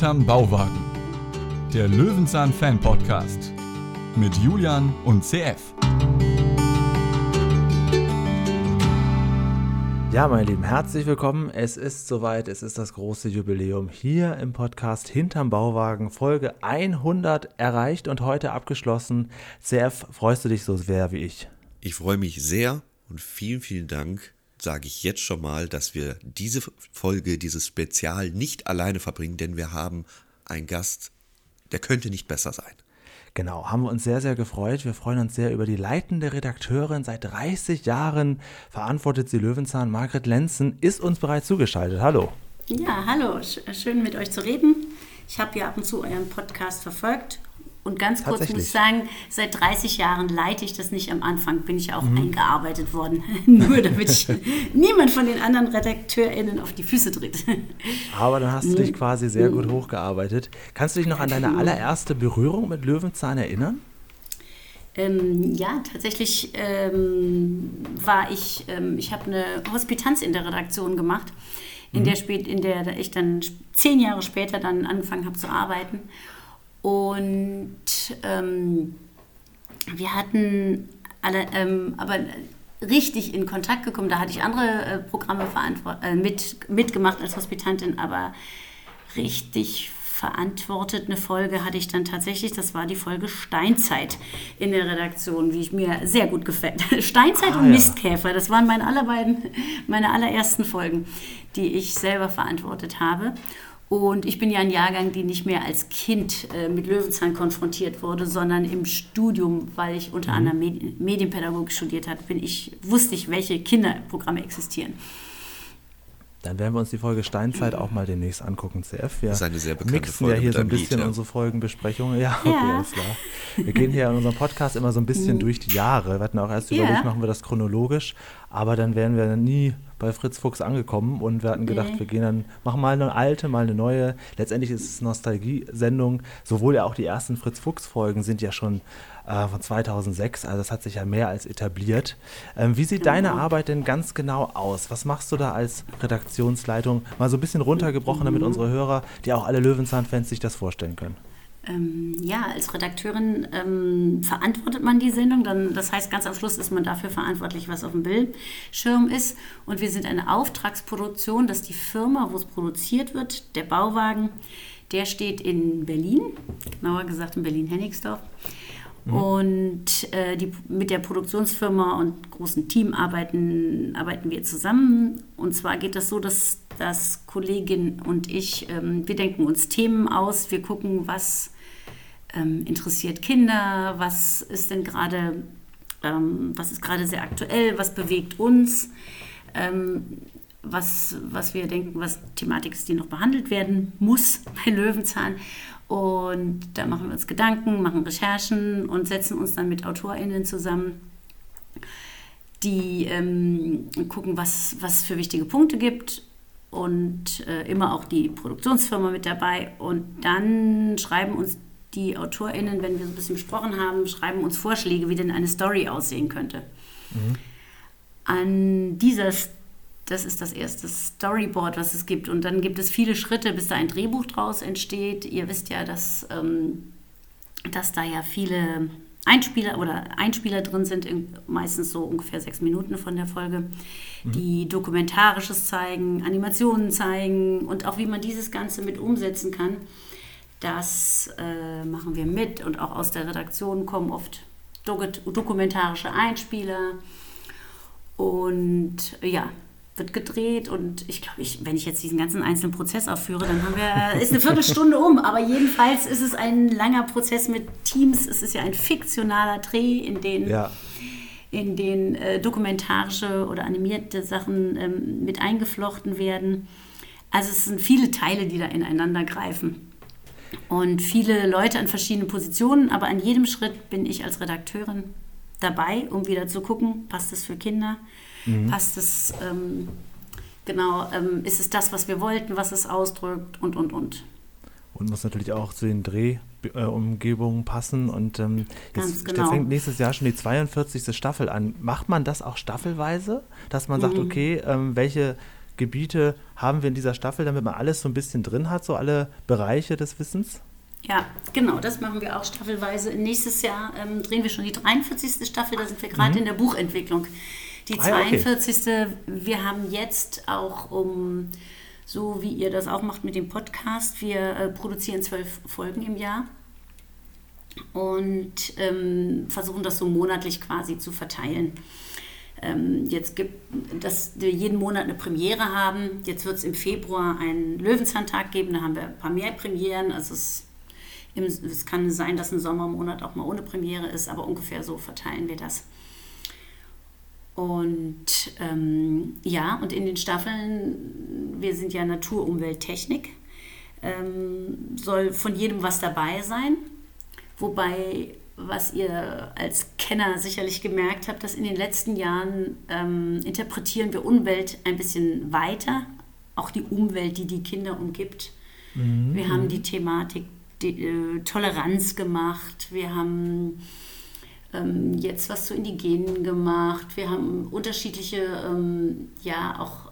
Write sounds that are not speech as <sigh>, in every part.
Hinterm Bauwagen. Der Löwenzahn Fan Podcast mit Julian und CF. Ja, meine Lieben, herzlich willkommen. Es ist soweit, es ist das große Jubiläum hier im Podcast Hinterm Bauwagen, Folge 100 erreicht und heute abgeschlossen. CF, freust du dich so sehr wie ich? Ich freue mich sehr und vielen, vielen Dank sage ich jetzt schon mal, dass wir diese Folge, dieses Spezial nicht alleine verbringen, denn wir haben einen Gast, der könnte nicht besser sein. Genau, haben wir uns sehr, sehr gefreut. Wir freuen uns sehr über die leitende Redakteurin. Seit 30 Jahren verantwortet sie Löwenzahn. Margret Lenzen ist uns bereits zugeschaltet. Hallo. Ja, hallo. Schön mit euch zu reden. Ich habe ja ab und zu euren Podcast verfolgt und ganz kurz muss ich sagen, seit 30 Jahren leite ich das nicht am Anfang, bin ich auch mhm. eingearbeitet worden. <laughs> Nur damit ich niemand von den anderen RedakteurInnen auf die Füße tritt. Aber dann hast du dich quasi sehr gut hochgearbeitet. Kannst du dich noch an deine allererste Berührung mit Löwenzahn erinnern? Ähm, ja, tatsächlich ähm, war ich, ähm, ich habe eine Hospitanz in der Redaktion gemacht, in, mhm. der, spät, in der ich dann zehn Jahre später dann angefangen habe zu arbeiten. Und ähm, wir hatten alle, ähm, aber richtig in Kontakt gekommen. Da hatte ich andere äh, Programme äh, mit, mitgemacht als Hospitantin, aber richtig verantwortet eine Folge hatte ich dann tatsächlich, das war die Folge Steinzeit in der Redaktion, wie ich mir sehr gut gefällt. <laughs> Steinzeit ah, und Mistkäfer, das waren meine allerbeiden, meine allerersten Folgen, die ich selber verantwortet habe. Und ich bin ja ein Jahrgang, die nicht mehr als Kind äh, mit Löwenzahn konfrontiert wurde, sondern im Studium, weil ich unter mhm. anderem Medienpädagogik studiert habe, bin ich, wusste ich, welche Kinderprogramme existieren. Dann werden wir uns die Folge Steinzeit auch mal demnächst angucken, CF. Wir das ist eine sehr bekannte mixen Folge ja hier so ein bisschen Lied, ja. unsere Folgenbesprechungen. Ja, okay, ja. alles klar. Wir gehen hier in unserem Podcast immer so ein bisschen mhm. durch die Jahre. Wir hatten auch erst ja. überlegt, machen wir das chronologisch, aber dann wären wir nie bei Fritz Fuchs angekommen und wir hatten gedacht, nee. wir gehen dann, machen mal eine alte, mal eine neue. Letztendlich ist es Nostalgie-Sendung. Sowohl ja auch die ersten Fritz Fuchs-Folgen sind ja schon äh, von 2006, also das hat sich ja mehr als etabliert. Ähm, wie sieht genau. deine Arbeit denn ganz genau aus? Was machst du da als Redaktionsleitung? Mal so ein bisschen runtergebrochen, damit mhm. unsere Hörer, die auch alle Löwenzahn-Fans sich das vorstellen können. Ähm, ja, als Redakteurin ähm, verantwortet man die Sendung. Dann, das heißt, ganz am Schluss ist man dafür verantwortlich, was auf dem Bildschirm ist. Und wir sind eine Auftragsproduktion, dass die Firma, wo es produziert wird, der Bauwagen, der steht in Berlin, genauer gesagt in Berlin-Hennigsdorf. Mhm. Und äh, die, mit der Produktionsfirma und großen Team arbeiten, arbeiten wir zusammen. Und zwar geht das so, dass, dass Kollegin und ich, ähm, wir denken uns Themen aus, wir gucken, was ähm, interessiert Kinder, was ist denn gerade, ähm, was ist gerade sehr aktuell, was bewegt uns, ähm, was, was wir denken, was Thematik ist, die noch behandelt werden muss bei Löwenzahn. Und da machen wir uns Gedanken, machen Recherchen und setzen uns dann mit AutorInnen zusammen, die ähm, gucken, was es für wichtige Punkte gibt und äh, immer auch die Produktionsfirma mit dabei. Und dann schreiben uns die AutorInnen, wenn wir so ein bisschen besprochen haben, schreiben uns Vorschläge, wie denn eine Story aussehen könnte. Mhm. An dieser Story das ist das erste Storyboard, was es gibt. Und dann gibt es viele Schritte, bis da ein Drehbuch draus entsteht. Ihr wisst ja, dass, ähm, dass da ja viele Einspieler oder Einspieler drin sind, meistens so ungefähr sechs Minuten von der Folge, mhm. die Dokumentarisches zeigen, Animationen zeigen und auch wie man dieses Ganze mit umsetzen kann. Das äh, machen wir mit und auch aus der Redaktion kommen oft dokumentarische Einspieler. Und ja, wird gedreht und ich glaube, ich, wenn ich jetzt diesen ganzen einzelnen Prozess aufführe, dann haben wir, ist eine Viertelstunde um. Aber jedenfalls ist es ein langer Prozess mit Teams. Es ist ja ein fiktionaler Dreh, in den, ja. in den äh, dokumentarische oder animierte Sachen ähm, mit eingeflochten werden. Also es sind viele Teile, die da ineinander greifen. Und viele Leute an verschiedenen Positionen, aber an jedem Schritt bin ich als Redakteurin dabei, um wieder zu gucken, passt das für Kinder, Mhm. Passt es, ähm, genau, ähm, ist es das, was wir wollten, was es ausdrückt und, und, und. Und muss natürlich auch zu den Drehumgebungen passen. Und ähm, jetzt genau. fängt nächstes Jahr schon die 42. Staffel an. Macht man das auch staffelweise, dass man mhm. sagt, okay, ähm, welche Gebiete haben wir in dieser Staffel, damit man alles so ein bisschen drin hat, so alle Bereiche des Wissens? Ja, genau, das machen wir auch staffelweise. Nächstes Jahr ähm, drehen wir schon die 43. Staffel, da sind wir gerade mhm. in der Buchentwicklung. Die 42. Ah, okay. Wir haben jetzt auch um, so wie ihr das auch macht mit dem Podcast, wir äh, produzieren zwölf Folgen im Jahr und ähm, versuchen das so monatlich quasi zu verteilen. Ähm, jetzt gibt dass wir jeden Monat eine Premiere haben. Jetzt wird es im Februar einen Löwenzahntag geben, da haben wir ein paar mehr Premieren. Also es, im, es kann sein, dass ein Sommermonat auch mal ohne Premiere ist, aber ungefähr so verteilen wir das. Und ähm, ja, und in den Staffeln, wir sind ja Natur, Umwelt, Technik, ähm, soll von jedem was dabei sein. Wobei, was ihr als Kenner sicherlich gemerkt habt, dass in den letzten Jahren ähm, interpretieren wir Umwelt ein bisschen weiter. Auch die Umwelt, die die Kinder umgibt. Mhm. Wir haben die Thematik die, äh, Toleranz gemacht. Wir haben ähm, jetzt was zu Indigenen gemacht. Wir haben unterschiedliche, ähm, ja, auch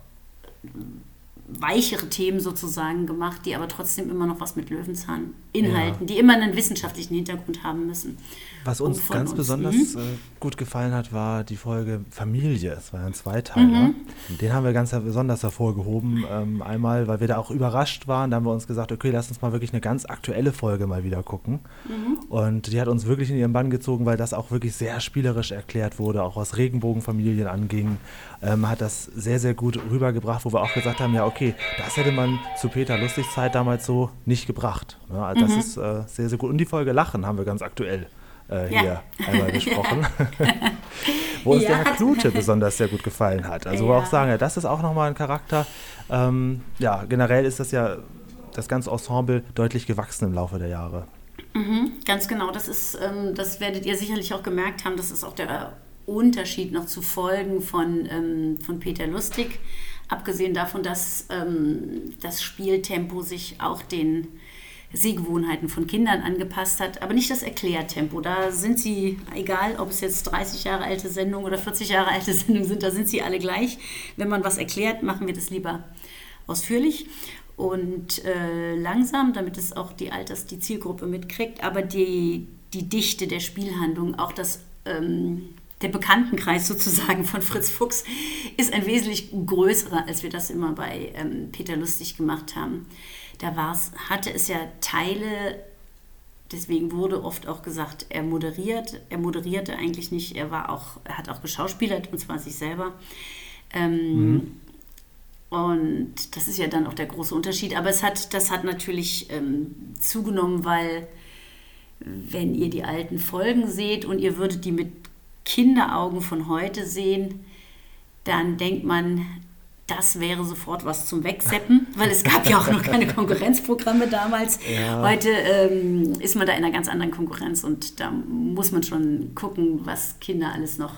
weichere Themen sozusagen gemacht, die aber trotzdem immer noch was mit Löwenzahn inhalten, ja. die immer einen wissenschaftlichen Hintergrund haben müssen. Was uns ganz uns, besonders mhm. Äh, gut gefallen hat, war die Folge Familie. Es war ein Zweiteiler. Mhm. Den haben wir ganz besonders hervorgehoben. Ähm, einmal, weil wir da auch überrascht waren. Da haben wir uns gesagt, okay, lass uns mal wirklich eine ganz aktuelle Folge mal wieder gucken. Mhm. Und die hat uns wirklich in ihren Bann gezogen, weil das auch wirklich sehr spielerisch erklärt wurde, auch was Regenbogenfamilien anging. Ähm, hat das sehr, sehr gut rübergebracht, wo wir auch gesagt haben, ja, okay, das hätte man zu Peter Lustig Zeit damals so nicht gebracht. Ja, also das mhm. ist äh, sehr, sehr gut. Und die Folge Lachen haben wir ganz aktuell äh, ja. hier einmal besprochen. <laughs> wo uns ja, der Herr Klute besonders sehr gut gefallen hat. Also wo wir auch sagen, ja, das ist auch nochmal ein Charakter. Ähm, ja, generell ist das ja das ganze Ensemble deutlich gewachsen im Laufe der Jahre. Mhm, ganz genau, das ist, ähm, das werdet ihr sicherlich auch gemerkt haben, das ist auch der Unterschied noch zu Folgen von, ähm, von Peter Lustig. Abgesehen davon, dass ähm, das Spieltempo sich auch den Sehgewohnheiten von Kindern angepasst hat, aber nicht das Erklärtempo. Da sind sie, egal ob es jetzt 30 Jahre alte Sendungen oder 40 Jahre alte Sendungen sind, da sind sie alle gleich. Wenn man was erklärt, machen wir das lieber ausführlich und äh, langsam, damit es auch die Alters, die Zielgruppe mitkriegt, aber die, die Dichte der Spielhandlung, auch das ähm, der Bekanntenkreis sozusagen von Fritz Fuchs ist ein wesentlich größerer, als wir das immer bei ähm, Peter Lustig gemacht haben. Da war's, hatte es ja Teile, deswegen wurde oft auch gesagt, er moderiert. Er moderierte eigentlich nicht, er war auch, er hat auch geschauspielert, und zwar sich selber. Ähm, mhm. Und das ist ja dann auch der große Unterschied. Aber es hat, das hat natürlich ähm, zugenommen, weil wenn ihr die alten Folgen seht und ihr würdet die mit Kinderaugen von heute sehen, dann denkt man, das wäre sofort was zum Wegseppen, <laughs> weil es gab ja auch noch keine Konkurrenzprogramme damals. Ja. Heute ähm, ist man da in einer ganz anderen Konkurrenz und da muss man schon gucken, was Kinder alles noch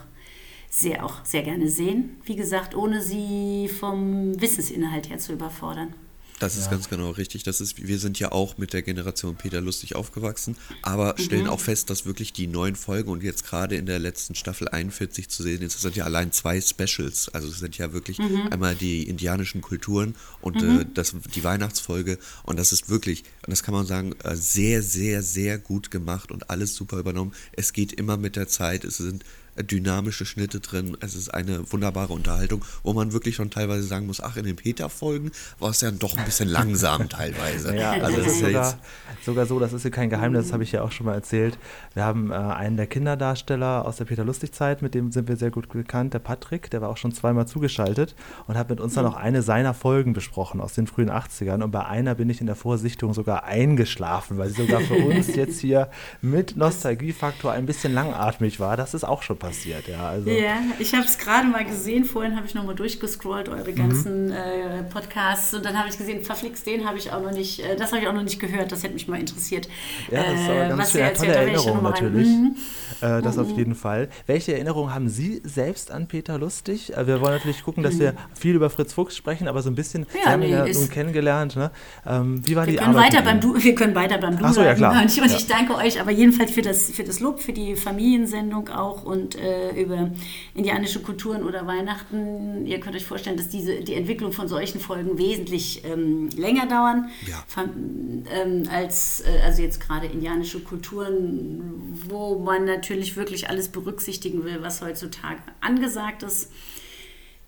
sehr auch sehr gerne sehen. Wie gesagt, ohne sie vom Wissensinhalt her zu überfordern. Das ist ja. ganz genau richtig. Das ist, wir sind ja auch mit der Generation Peter Lustig aufgewachsen, aber mhm. stellen auch fest, dass wirklich die neuen Folgen und jetzt gerade in der letzten Staffel 41 zu sehen ist, das sind ja allein zwei Specials. Also es sind ja wirklich mhm. einmal die indianischen Kulturen und mhm. äh, das, die Weihnachtsfolge. Und das ist wirklich, und das kann man sagen, äh, sehr, sehr, sehr gut gemacht und alles super übernommen. Es geht immer mit der Zeit. Es sind dynamische Schnitte drin. Es ist eine wunderbare Unterhaltung, wo man wirklich schon teilweise sagen muss, ach, in den Peter-Folgen war es ja doch ein bisschen langsam <laughs> teilweise. Ja, also das ist sogar, sogar so, das ist ja kein Geheimnis, das habe ich ja auch schon mal erzählt. Wir haben äh, einen der Kinderdarsteller aus der Peter-Lustig-Zeit, mit dem sind wir sehr gut bekannt, der Patrick, der war auch schon zweimal zugeschaltet und hat mit uns dann auch eine seiner Folgen besprochen aus den frühen 80ern und bei einer bin ich in der Vorsichtung sogar eingeschlafen, weil sie sogar für <laughs> uns jetzt hier mit Nostalgiefaktor ein bisschen langatmig war. Das ist auch schon passiert. Ja, also. ja ich habe es gerade mal gesehen. Vorhin habe ich nochmal durchgescrollt, eure ganzen mhm. äh, Podcasts. Und dann habe ich gesehen, verflixt, den habe ich auch noch nicht, äh, das habe ich auch noch nicht gehört. Das hätte mich mal interessiert. Ja, das ist aber äh, ganz was schön, eine tolle Erinnerung natürlich. Mhm. Äh, das mhm. auf jeden Fall. Welche Erinnerungen haben Sie selbst an Peter Lustig? Äh, wir wollen natürlich gucken, dass wir mhm. viel über Fritz Fuchs sprechen, aber so ein bisschen, ja, wir haben ihn ja so kennengelernt. Ne? Ähm, wie war wir die können Arbeit? Weiter beim du, wir können weiter beim Du Ach so, ja, klar. <laughs> Und ich, und ich danke euch aber jedenfalls für das, für das Lob, für die Familiensendung auch und und äh, über indianische Kulturen oder Weihnachten. Ihr könnt euch vorstellen, dass diese, die Entwicklung von solchen Folgen wesentlich ähm, länger dauern Ja. von, ähm, als äh, also jetzt gerade indianische Kulturen, wo man natürlich wirklich alles berücksichtigen will, was heutzutage angesagt ist.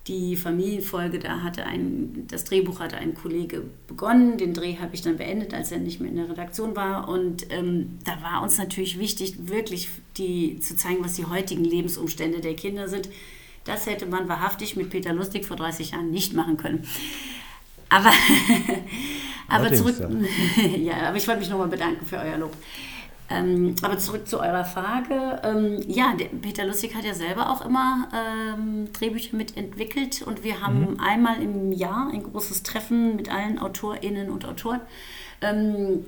Die Familienfolge, da hatte ein, das Drehbuch hatte ein Kollege begonnen, den Dreh habe ich dann beendet, als er nicht mehr in der Redaktion war. Und ähm, da war uns natürlich wichtig, wirklich die, zu zeigen, was die heutigen Lebensumstände der Kinder sind. Das hätte man wahrhaftig mit Peter Lustig vor 30 Jahren nicht machen können. Aber, <laughs> aber zurück, <laughs> ja. aber ich wollte mich nochmal bedanken für euer Lob. Ähm, aber zurück zu eurer Frage. Ähm, ja, Peter Lustig hat ja selber auch immer ähm, Drehbücher mitentwickelt und wir haben einmal im Jahr ein großes Treffen mit allen AutorInnen und Autoren. Ähm,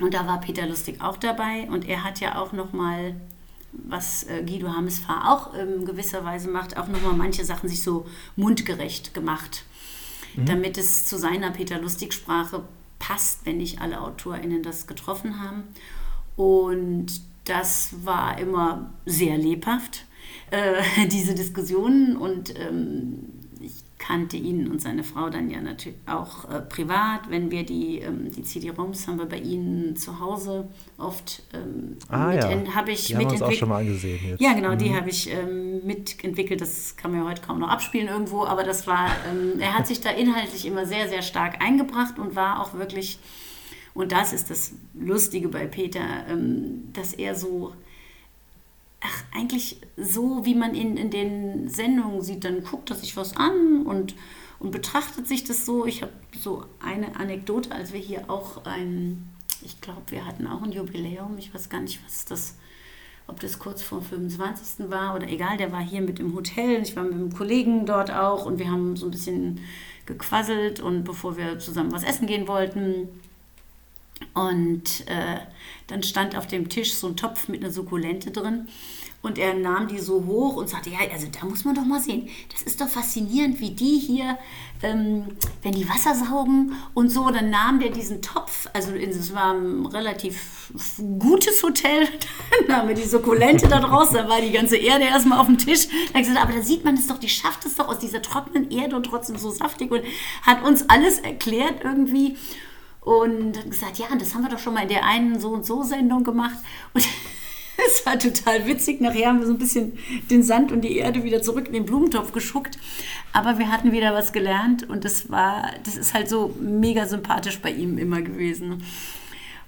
und da war Peter Lustig auch dabei und er hat ja auch nochmal, was äh, Guido Hamesfahr auch in gewisser Weise macht, auch nochmal manche Sachen sich so mundgerecht gemacht, damit es zu seiner Peter Lustig-Sprache passt, wenn nicht alle AutorInnen das getroffen haben. Und das war immer sehr lebhaft, äh, <laughs> diese Diskussionen. Und ähm, ich kannte ihn und seine Frau dann ja natürlich auch äh, privat. Wenn wir die, ähm, die CD-ROMs haben wir bei ihnen zu Hause oft ähm, Ah ja, habe ich die haben wir uns auch mitentwickelt. schon mal angesehen jetzt. Ja, genau, die habe ich ähm, mitentwickelt. Das kann man ja heute kaum noch abspielen irgendwo, aber das war, ähm, er hat sich da inhaltlich immer sehr, sehr stark eingebracht und war auch wirklich, und das ist das Lustige bei Peter, ähm, dass er so, ach, eigentlich so, wie man ihn in den Sendungen sieht, dann guckt er sich was an und, und betrachtet sich das so. Ich habe so eine Anekdote, als wir hier auch ein, ich glaube, wir hatten auch ein Jubiläum, ich weiß gar nicht, was das ob das kurz vor 25. war oder egal, der war hier mit im Hotel. Ich war mit einem Kollegen dort auch und wir haben so ein bisschen gequasselt und bevor wir zusammen was essen gehen wollten. Und äh, dann stand auf dem Tisch so ein Topf mit einer Sukkulente drin. Und er nahm die so hoch und sagte, ja, also da muss man doch mal sehen. Das ist doch faszinierend, wie die hier, ähm, wenn die Wasser saugen und so, dann nahm der diesen Topf, also es war ein relativ gutes Hotel, <laughs> dann nahm er die Sukkulente da draus, da war die ganze Erde erstmal auf dem Tisch. Da hat er gesagt, aber da sieht man es doch, die schafft es doch aus dieser trockenen Erde und trotzdem so saftig und hat uns alles erklärt irgendwie. Und hat gesagt, ja, das haben wir doch schon mal in der einen so und so Sendung gemacht. Und <laughs> es war total witzig. Nachher haben wir so ein bisschen den Sand und die Erde wieder zurück in den Blumentopf geschuckt. Aber wir hatten wieder was gelernt und das war, das ist halt so mega sympathisch bei ihm immer gewesen.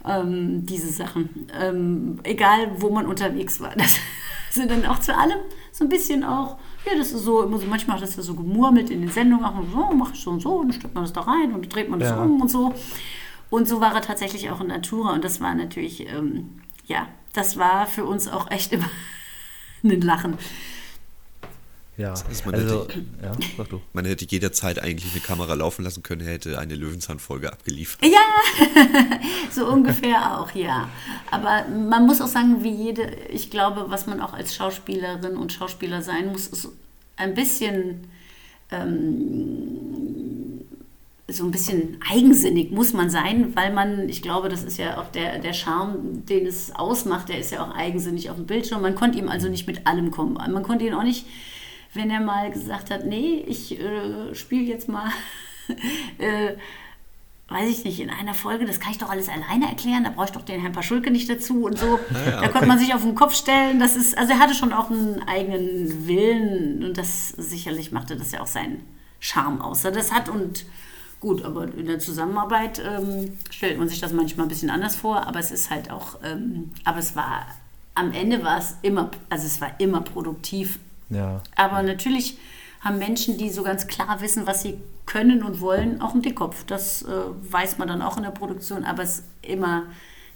Ähm, diese Sachen. Ähm, egal, wo man unterwegs war. <laughs> Das sind dann auch zu allem so ein bisschen auch, ja, das ist so, immer so manchmal hat das ja so gemurmelt in den Sendungen, auch so, mach ich so und so, und dann steckt man das da rein und dann dreht man das Ja. um und so. Und so war er tatsächlich auch in Natura und das war natürlich, ähm, ja, das war für uns auch echt immer <laughs> ein Lachen. Ja, ist man also, ja, sag du. Man hätte jederzeit eigentlich eine Kamera laufen lassen können, er hätte eine Löwenzahn-Folge abgeliefert. Ja, <laughs> so ungefähr auch, ja. Aber man muss auch sagen, wie jede, ich glaube, was man auch als Schauspielerin und Schauspieler sein muss, ist ein bisschen, ähm, so ein bisschen eigensinnig muss man sein, weil man, ich glaube, das ist ja auch der, der Charme, den es ausmacht, der ist ja auch eigensinnig auf dem Bildschirm. Man konnte ihm also nicht mit allem kommen. Man konnte ihn auch nicht, wenn er mal gesagt hat, nee, ich äh, spiele jetzt mal, <laughs> äh, weiß ich nicht, in einer Folge, das kann ich doch alles alleine erklären, da brauche ich doch den Herrn Paschulke nicht dazu und so. ja, da konnte man sich auf den Kopf stellen. Das ist, also er hatte schon auch einen eigenen Willen und das sicherlich machte das ja auch seinen Charme aus. Das hat und gut, aber in der Zusammenarbeit ähm, stellt man sich das manchmal ein bisschen anders vor, aber es ist halt auch, ähm, aber es war, am Ende war es immer, also es war immer produktiv Ja. aber natürlich haben Menschen, die so ganz klar wissen, was sie können und wollen, auch einen Dickkopf. Das äh, weiß man dann auch in der Produktion, aber es ist immer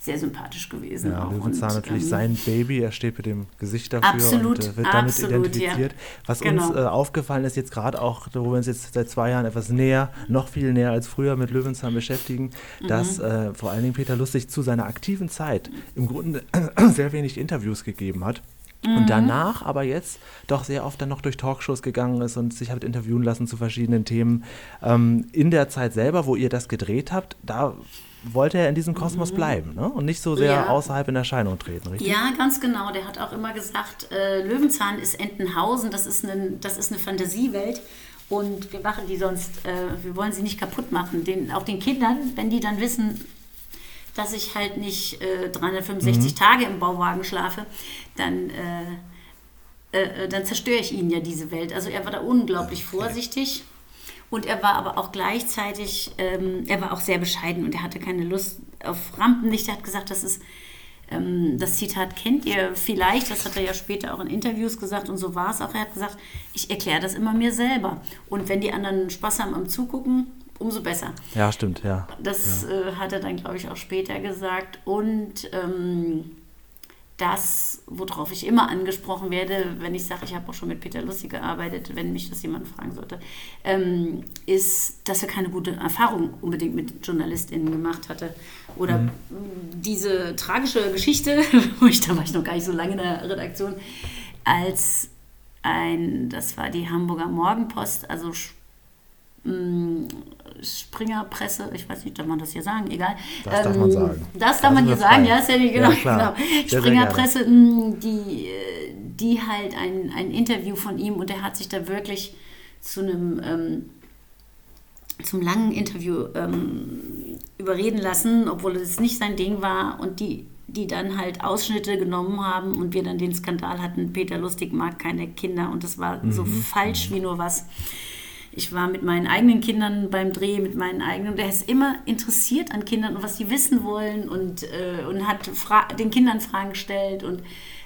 sehr sympathisch gewesen. Ja. Löwenzahn Und, natürlich ähm, sein Baby, er steht mit dem Gesicht dafür Absolut, und äh, wird damit absolut, identifiziert. ja. Was Genau. uns äh, aufgefallen ist jetzt gerade auch, wo wir uns jetzt seit zwei Jahren etwas näher, noch viel näher als früher mit Löwenzahn beschäftigen, Mhm. dass äh, vor allen Dingen Peter Lustig zu seiner aktiven Zeit im Grunde <clears throat> sehr wenig Interviews gegeben hat. Mhm. Und danach aber jetzt doch sehr oft dann noch durch Talkshows gegangen ist und sich hat interviewen lassen zu verschiedenen Themen. Ähm, in der Zeit selber, wo ihr das gedreht habt, da wollte er in diesem Kosmos mhm. bleiben ne? und nicht so sehr ja. außerhalb in Erscheinung treten, richtig? Ja, ganz genau. Der hat auch immer gesagt, äh, Löwenzahn ist Entenhausen, das ist, eine, das ist eine Fantasiewelt. Und wir machen die sonst, äh, wir wollen sie nicht kaputt machen. Den, auch den Kindern, wenn die dann wissen, dass ich halt nicht äh, 365 mhm. Tage im Bauwagen schlafe, dann, äh, äh, äh, dann zerstöre ich ihnen ja diese Welt. Also er war da unglaublich okay. vorsichtig. Und er war aber auch gleichzeitig, ähm, er war auch sehr bescheiden und er hatte keine Lust auf Rampenlicht. Er hat gesagt, das ist, ähm, das Zitat kennt ihr vielleicht, das hat er ja später auch in Interviews gesagt und so war es auch. Er hat gesagt, ich erkläre das immer mir selber. Und wenn die anderen Spaß haben am Zugucken, umso besser. Ja, stimmt, ja. Das ja. Äh, hat er dann, glaube ich, auch später gesagt. Und ähm, das, worauf ich immer angesprochen werde, wenn ich sage, ich habe auch schon mit Peter Lussi gearbeitet, wenn mich das jemand fragen sollte, ähm, ist, dass er keine gute Erfahrung unbedingt mit JournalistInnen gemacht hatte. Oder mhm. diese tragische Geschichte, <laughs> ich, da war ich noch gar nicht so lange in der Redaktion, als ein, das war die Hamburger Morgenpost, also Mm, Springerpresse, ich weiß nicht, darf man das hier sagen, egal. Das ähm, darf man ähm, sagen. Das darf man hier sagen, ja, ist ja nicht genau. Ja, genau. Springerpresse, mm, die, die halt ein, ein Interview von ihm und er hat sich da wirklich zu einem ähm, zum langen Interview ähm, überreden lassen, obwohl es nicht sein Ding war und die die dann halt Ausschnitte genommen haben und wir dann den Skandal hatten, Peter Lustig mag keine Kinder und das war mhm. so falsch wie nur was ich war mit meinen eigenen Kindern beim Dreh, mit meinen eigenen. Der ist immer interessiert an Kindern und was sie wissen wollen und, äh, und hat Fra den Kindern Fragen gestellt und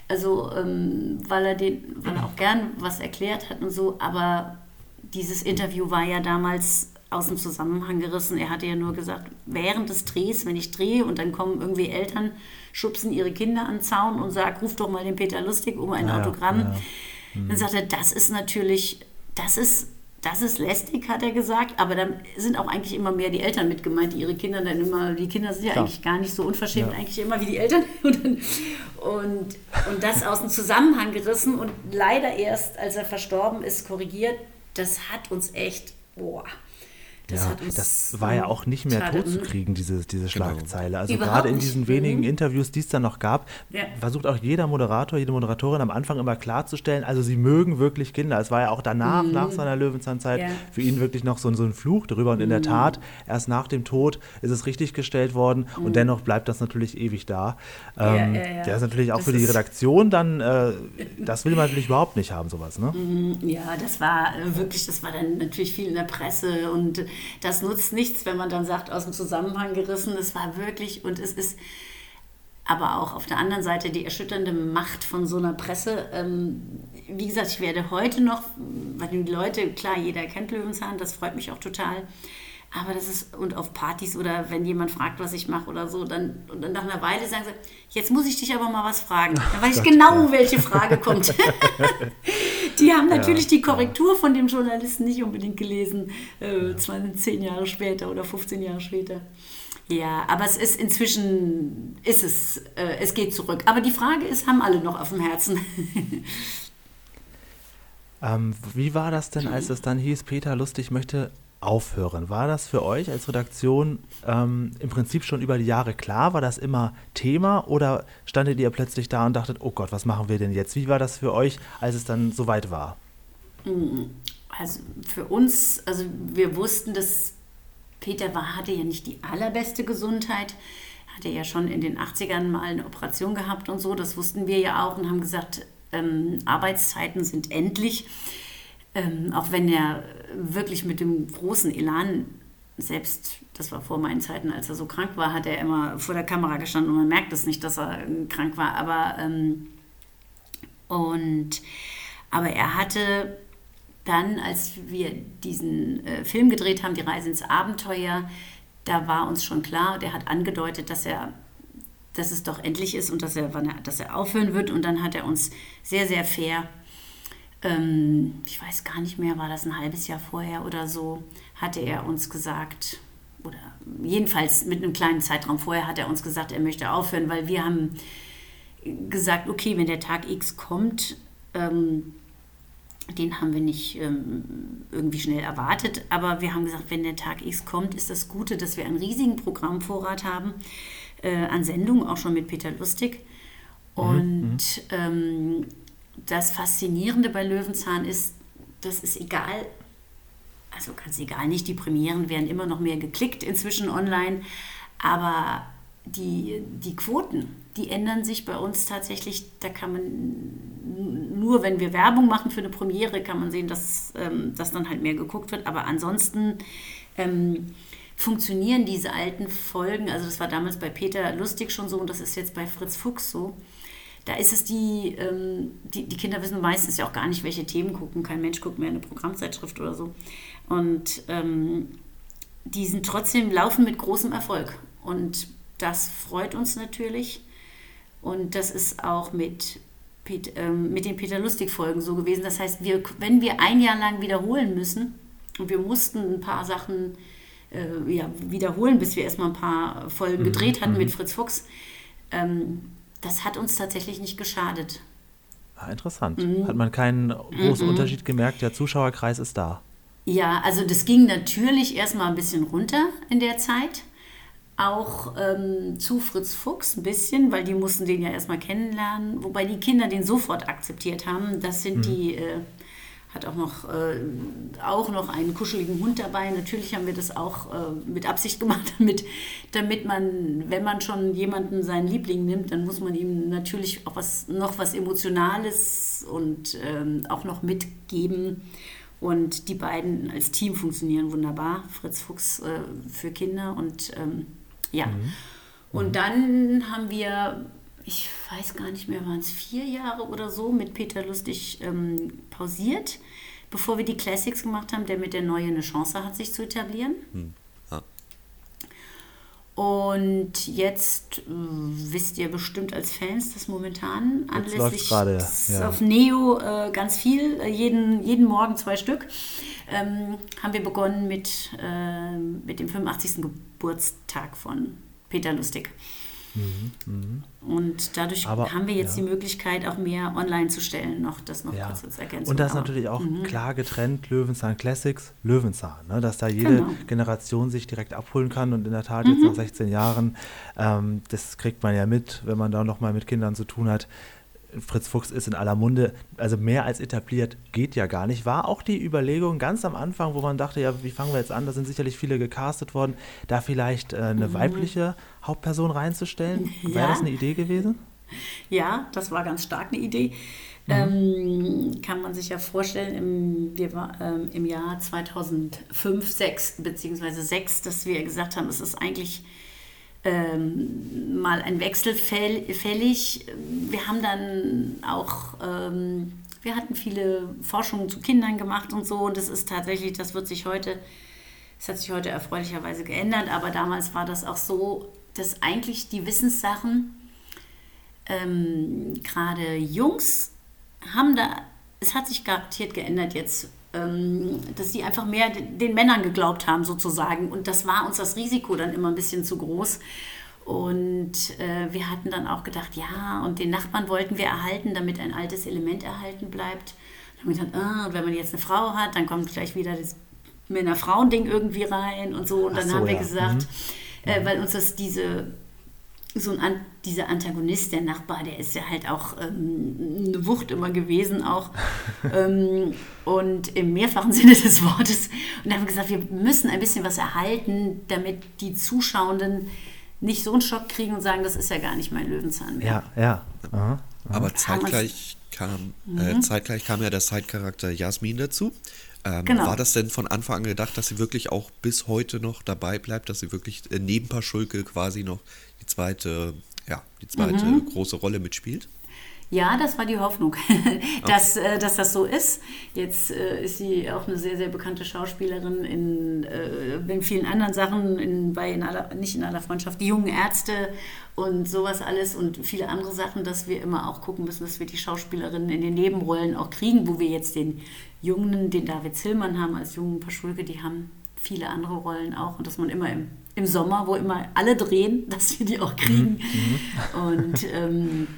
also ähm, weil er den, weil er auch gern was erklärt hat und so. Aber dieses Interview war ja damals aus dem Zusammenhang gerissen. Er hatte ja nur gesagt, während des Drehs, wenn ich drehe und dann kommen irgendwie Eltern, schubsen ihre Kinder an den Zaun und sagen, ruf doch mal den Peter Lustig um ein ja, Autogramm. Ja. Dann sagt er, das ist natürlich, das ist das ist lästig, hat er gesagt, aber dann sind auch eigentlich immer mehr die Eltern mit gemeint, die ihre Kinder dann immer, die Kinder sind ja Klar. eigentlich gar nicht so unverschämt, ja. eigentlich immer wie die Eltern. <laughs> Und, und, und das aus dem Zusammenhang gerissen und leider erst, als er verstorben ist, korrigiert, das hat uns echt, boah, das, ja, das war ja auch nicht mehr tot zu kriegen, diese, diese genau. Schlagzeile. Also Überhaupt gerade in diesen wenigen mhm. Interviews, die es dann noch gab, ja. versucht auch jeder Moderator, jede Moderatorin am Anfang immer klarzustellen, also sie mögen wirklich Kinder. Es war ja auch danach, mhm. nach seiner Löwenzahnzeit, ja. für ihn wirklich noch so, so ein Fluch darüber. Und in der mhm. Tat, erst nach dem Tod ist es richtig gestellt worden und mhm. dennoch bleibt das natürlich ewig da. Ähm, Der ist natürlich auch das für die Redaktion dann, äh, das will man natürlich überhaupt nicht haben, sowas. Ne? Mhm. Ja, das war äh, wirklich, das war dann natürlich viel in der Presse und das nutzt nichts, wenn man dann sagt, aus dem Zusammenhang gerissen. Es war wirklich und es ist aber auch auf der anderen Seite die erschütternde Macht von so einer Presse. Ähm, wie gesagt, ich werde heute noch, weil die Leute, klar, jeder kennt Löwenzahn, das freut mich auch total. Aber das ist, und auf Partys oder wenn jemand fragt, was ich mache oder so, dann, und dann nach einer Weile sagen sie, jetzt muss ich dich aber mal was fragen. Dann weiß ich <laughs> genau, welche Frage kommt. <laughs> die haben natürlich ja, die Korrektur von dem Journalisten nicht unbedingt gelesen, äh, zwar zehn Jahre später oder 15 Jahre später. Ja, aber es ist inzwischen, ist es, äh, es geht zurück. Aber die Frage ist, haben alle noch auf dem Herzen? <laughs> ähm, wie war das denn, als es dann hieß, Peter Lustig möchte aufhören. War das für euch als Redaktion ähm, im Prinzip schon über die Jahre klar? War das immer Thema oder standet ihr plötzlich da und dachtet, oh Gott, was machen wir denn jetzt? Wie war das für euch, als es dann soweit war? Mm, also für uns, also wir wussten, dass Peter war, hatte ja nicht die allerbeste Gesundheit, hatte ja schon in den 80ern mal eine Operation gehabt und so, das wussten wir ja auch und haben gesagt, ähm, Arbeitszeiten sind endlich. Ähm, auch wenn er wirklich mit dem großen Elan, selbst das war vor meinen Zeiten, als er so krank war, hat er immer vor der Kamera gestanden und man merkt es nicht, dass er krank war. Aber, ähm, und, aber er hatte dann, als wir diesen äh, Film gedreht haben, Die Reise ins Abenteuer, da war uns schon klar, der hat angedeutet, dass er dass es doch endlich ist und dass er, dass er aufhören wird. Und dann hat er uns sehr, sehr fair ähm, ich weiß gar nicht mehr, war das ein halbes Jahr vorher oder so, hatte er uns gesagt, oder jedenfalls mit einem kleinen Zeitraum vorher hat er uns gesagt, er möchte aufhören, weil wir haben gesagt, okay, wenn der Tag X kommt, ähm, Den haben wir nicht ähm, irgendwie schnell erwartet, aber wir haben gesagt, wenn der Tag X kommt, ist das Gute, dass wir einen riesigen Programmvorrat haben äh, an Sendungen, auch schon mit Peter Lustig. Mhm, Und mhm. ähm, das Faszinierende bei Löwenzahn ist, das ist egal, also ganz egal, nicht die Premieren werden immer noch mehr geklickt inzwischen online, aber die, die Quoten, die ändern sich bei uns tatsächlich. Da kann man nur, wenn wir Werbung machen für eine Premiere, kann man sehen, dass ähm, das dann halt mehr geguckt wird. Aber ansonsten ähm, funktionieren diese alten Folgen. Also das war damals bei Peter Lustig schon so und das ist jetzt bei Fritz Fuchs so. Da ist es die, ähm, die, die Kinder wissen meistens ja auch gar nicht, welche Themen gucken. Kein Mensch guckt mehr eine Programmzeitschrift oder so. Und ähm, die sind trotzdem laufen mit großem Erfolg. Und das freut uns natürlich. Und das ist auch mit, Pet, ähm, mit den Peter Lustig-Folgen so gewesen. Das heißt, wir, wenn wir ein Jahr lang wiederholen müssen, und wir mussten ein paar Sachen äh, ja, wiederholen, bis wir erstmal ein paar Folgen mhm. gedreht hatten mhm. mit Fritz Fuchs, ähm, das hat uns tatsächlich nicht geschadet. Ah, interessant. Mhm. Hat man keinen großen mhm. Unterschied gemerkt? Der Zuschauerkreis ist da. Ja, also das ging natürlich erstmal ein bisschen runter in der Zeit auch ähm, zu Fritz Fuchs ein bisschen, weil die mussten den ja erstmal kennenlernen, wobei die Kinder den sofort akzeptiert haben. Das sind mhm. die, äh, hat auch noch, äh, auch noch einen kuscheligen Hund dabei. Natürlich haben wir das auch äh, mit Absicht gemacht, <laughs> damit, damit man, wenn man schon jemanden seinen Liebling nimmt, dann muss man ihm natürlich auch was, noch was Emotionales und ähm, auch noch mitgeben. Und die beiden als Team funktionieren wunderbar. Fritz Fuchs äh, für Kinder und ähm, ja. Mhm. Und mhm. dann haben wir, ich weiß gar nicht mehr, waren es vier Jahre oder so, mit Peter Lustig ähm, pausiert, bevor wir die Classics gemacht haben, der mit der Neue eine Chance hat, sich zu etablieren. Mhm. Und jetzt äh, wisst ihr bestimmt als Fans, dass momentan anlässlich grade, ja. auf Neo äh, ganz viel, äh, jeden, jeden Morgen zwei Stück, ähm, haben wir begonnen mit, äh, mit dem 85. Geburtstag von Peter Lustig. Mhm, und dadurch Aber, haben wir jetzt ja. die Möglichkeit, auch mehr online zu stellen, noch das noch ja. kurz als Ergänzung. Und das ist natürlich auch mhm. klar getrennt, Löwenzahn Classics, Löwenzahn, ne? dass da jede genau. Generation sich direkt abholen kann und in der Tat mhm. jetzt nach 16 Jahren, ähm, das kriegt man ja mit, wenn man da nochmal mit Kindern zu tun hat, Fritz Fuchs ist in aller Munde, also mehr als etabliert geht ja gar nicht. War auch die Überlegung ganz am Anfang, wo man dachte, ja, wie fangen wir jetzt an? Da sind sicherlich viele gecastet worden, da vielleicht äh, eine mhm. weibliche Hauptperson reinzustellen. Ja. Wäre das eine Idee gewesen? Ja, das war ganz stark eine Idee. Mhm. Ähm, kann man sich ja vorstellen, im, wir ähm, im Jahr 2005, 6 beziehungsweise 6, dass wir gesagt haben, es ist eigentlich ähm, mal ein Wechsel fällig. Wir haben dann auch, ähm, wir hatten viele Forschungen zu Kindern gemacht und so und das ist tatsächlich, das wird sich heute, es hat sich heute erfreulicherweise geändert, aber damals war das auch so, dass eigentlich die Wissenssachen, ähm, gerade Jungs, haben da, es hat sich garantiert geändert jetzt ähm, dass sie einfach mehr den Männern geglaubt haben sozusagen. Und das war uns das Risiko dann immer ein bisschen zu groß. Und äh, wir hatten dann auch gedacht, ja, und den Nachbarn wollten wir erhalten, damit ein altes Element erhalten bleibt. Dann haben wir gedacht, ah, und wenn man jetzt eine Frau hat, dann kommt gleich wieder das Männer-Frauen-Ding irgendwie rein und so. Und dann so, haben wir ja. gesagt, mhm. Äh, weil uns das diese so ein, dieser Antagonist, der Nachbar, der ist ja halt auch ähm, eine Wucht immer gewesen, auch <laughs> ähm, und im mehrfachen <laughs> Sinne des Wortes. Und da haben wir gesagt, wir müssen ein bisschen was erhalten, damit die Zuschauenden nicht so einen Schock kriegen und sagen, das ist ja gar nicht mein Löwenzahn mehr. Ja, ja. Aha, aha. Aber zeitgleich kam, äh, mhm. zeitgleich kam ja der Zeitcharakter Jasmin dazu. Ähm, genau. War das denn von Anfang an gedacht, dass sie wirklich auch bis heute noch dabei bleibt, dass sie wirklich äh, neben Paschulke quasi noch die zweite, ja, die zweite mhm. große Rolle mitspielt? Ja, das war die Hoffnung, <laughs> dass, okay. äh, dass das so ist. Jetzt äh, ist sie auch eine sehr, sehr bekannte Schauspielerin in, äh, in vielen anderen Sachen, in, bei in aller, nicht in aller Freundschaft, die jungen Ärzte und sowas alles und viele andere Sachen, dass wir immer auch gucken müssen, dass wir die Schauspielerinnen in den Nebenrollen auch kriegen, wo wir jetzt den Jungen, den David Zillmann haben als jungen Paschulke, die haben viele andere Rollen auch und dass man immer im, im Sommer, wo immer alle drehen, <laughs> dass wir die auch kriegen. Mhm. mhm. Und ähm,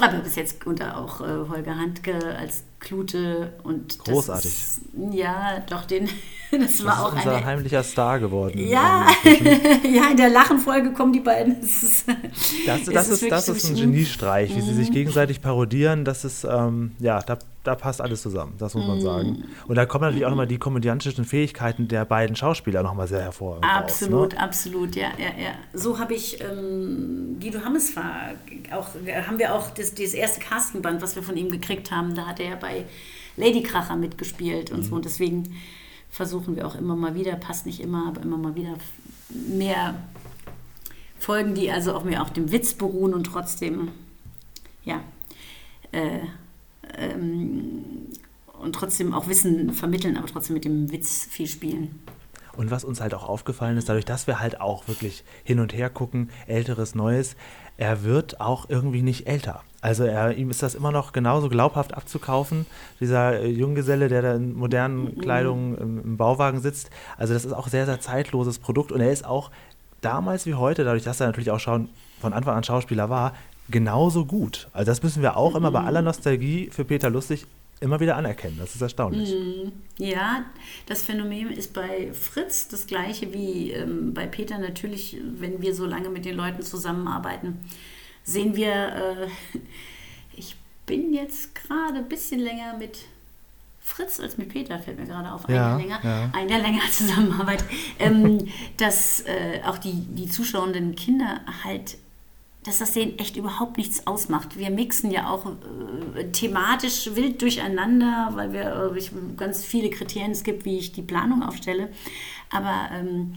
Aber bis jetzt unter auch äh, Holger Handke als Klute und großartig. Ist, ja, doch den. <laughs> Das war das auch ist unser eine, heimlicher Star geworden. Ja, <laughs> ja, in der Lachenfolge kommen die beiden. <laughs> Das ist, das, das ist, ist, das ist ein Geniestreich, wie sie sich mhm. gegenseitig parodieren. Das ist, ähm, ja, da da passt alles zusammen, das muss man sagen. Mm. Und da kommen natürlich auch nochmal die komödiantischen Fähigkeiten der beiden Schauspieler nochmal sehr hervor. Absolut, raus, ne? absolut, ja, ja, ja. So habe ich ähm, Guido Hammes war, auch, haben wir auch das, das erste Castingband, was wir von ihm gekriegt haben, da hat er ja bei Lady Kracher mitgespielt und mhm. so. Und deswegen versuchen wir auch immer mal wieder, passt nicht immer, aber immer mal wieder mehr Folgen, die also auch mehr auf dem Witz beruhen und trotzdem, ja, äh, ähm, und trotzdem auch Wissen vermitteln, aber trotzdem mit dem Witz viel spielen. Und was uns halt auch aufgefallen ist, dadurch, dass wir halt auch wirklich hin und her gucken, älteres, neues, er wird auch irgendwie nicht älter. Also er, ihm ist das immer noch genauso glaubhaft abzukaufen, dieser äh, Junggeselle, der da in modernen mhm. Kleidung im, im Bauwagen sitzt. Also das ist auch sehr, sehr zeitloses Produkt und er ist auch damals wie heute, dadurch, dass er natürlich auch schon von Anfang an Schauspieler war, genauso gut. Also das müssen wir auch immer bei aller Nostalgie für Peter Lustig immer wieder anerkennen. Das ist erstaunlich. Mhm. Ja, das Phänomen ist bei Fritz das gleiche wie ähm, bei Peter. Natürlich, wenn wir so lange mit den Leuten zusammenarbeiten, sehen wir, äh, <laughs> ich bin jetzt gerade ein bisschen länger mit Fritz als mit Peter, fällt mir gerade auf, ja, Jahr länger, ja. ein Jahr länger Zusammenarbeit, ähm, <laughs> dass äh, auch die, die zuschauenden Kinder halt dass das denen echt überhaupt nichts ausmacht. Wir mixen ja auch äh, thematisch wild durcheinander, weil wir äh, ganz viele Kriterien es gibt, wie ich die Planung aufstelle. Aber ähm,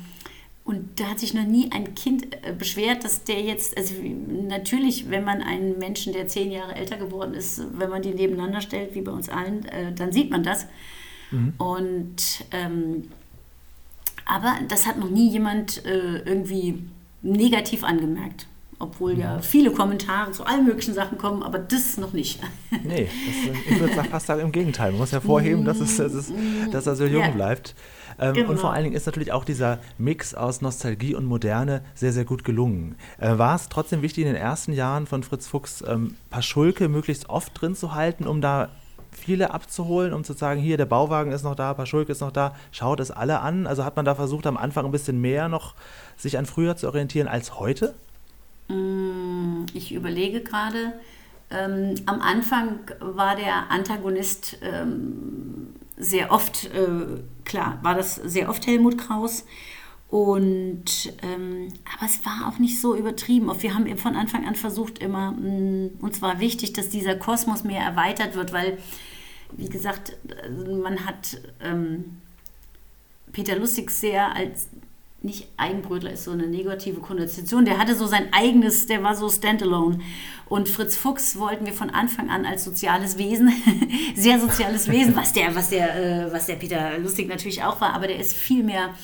und da hat sich noch nie ein Kind äh, beschwert, dass der jetzt, also natürlich, wenn man einen Menschen, der zehn Jahre älter geworden ist, wenn man die nebeneinander stellt, wie bei uns allen, äh, dann sieht man das. Mhm. Und ähm, aber das hat noch nie jemand äh, irgendwie negativ angemerkt obwohl ja viele Kommentare zu allen möglichen Sachen kommen, aber das noch nicht. <laughs> Nee, das, ich würde sagen, fast im Gegenteil. Man muss hervorheben, dass, es, dass, es, dass er so jung ja. bleibt. Ähm, genau. Und vor allen Dingen ist natürlich auch dieser Mix aus Nostalgie und Moderne sehr, sehr gut gelungen. Äh, war es trotzdem wichtig, in den ersten Jahren von Fritz Fuchs ähm, Paschulke möglichst oft drin zu halten, um da viele abzuholen, um zu sagen, hier, der Bauwagen ist noch da, Paschulke ist noch da, schaut es alle an. Also hat man da versucht, am Anfang ein bisschen mehr noch sich an früher zu orientieren als heute? Mm, ich überlege gerade. Ähm, am Anfang war der Antagonist ähm, sehr oft, äh, klar, war das sehr oft Helmut Kraus. Und ähm, aber es war auch nicht so übertrieben. Wir haben von Anfang an versucht, immer, mh, mm, uns war wichtig, dass dieser Kosmos mehr erweitert wird, weil, wie gesagt, man hat ähm, Peter Lustig sehr als nicht Eigenbrötler ist so eine negative Konnotation. Der hatte so sein eigenes, der war so standalone. Und Fritz Fuchs wollten wir von Anfang an als soziales Wesen, <laughs> sehr soziales Wesen, was der, was der, äh, was der Peter Lustig natürlich auch war, aber der ist viel mehr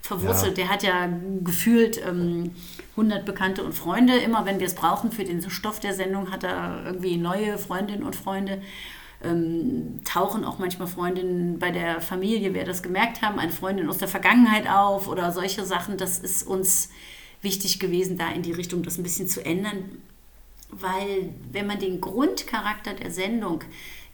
verwurzelt. Ja. Der hat ja gefühlt ähm, 100 Bekannte und Freunde. Immer wenn wir es brauchen für den Stoff der Sendung, hat er irgendwie neue Freundinnen und Freunde ähm, tauchen auch manchmal Freundinnen bei der Familie, wer das gemerkt haben, eine Freundin aus der Vergangenheit auf oder solche Sachen. Das ist uns wichtig gewesen, da in die Richtung das ein bisschen zu ändern, weil wenn man den Grundcharakter der Sendung,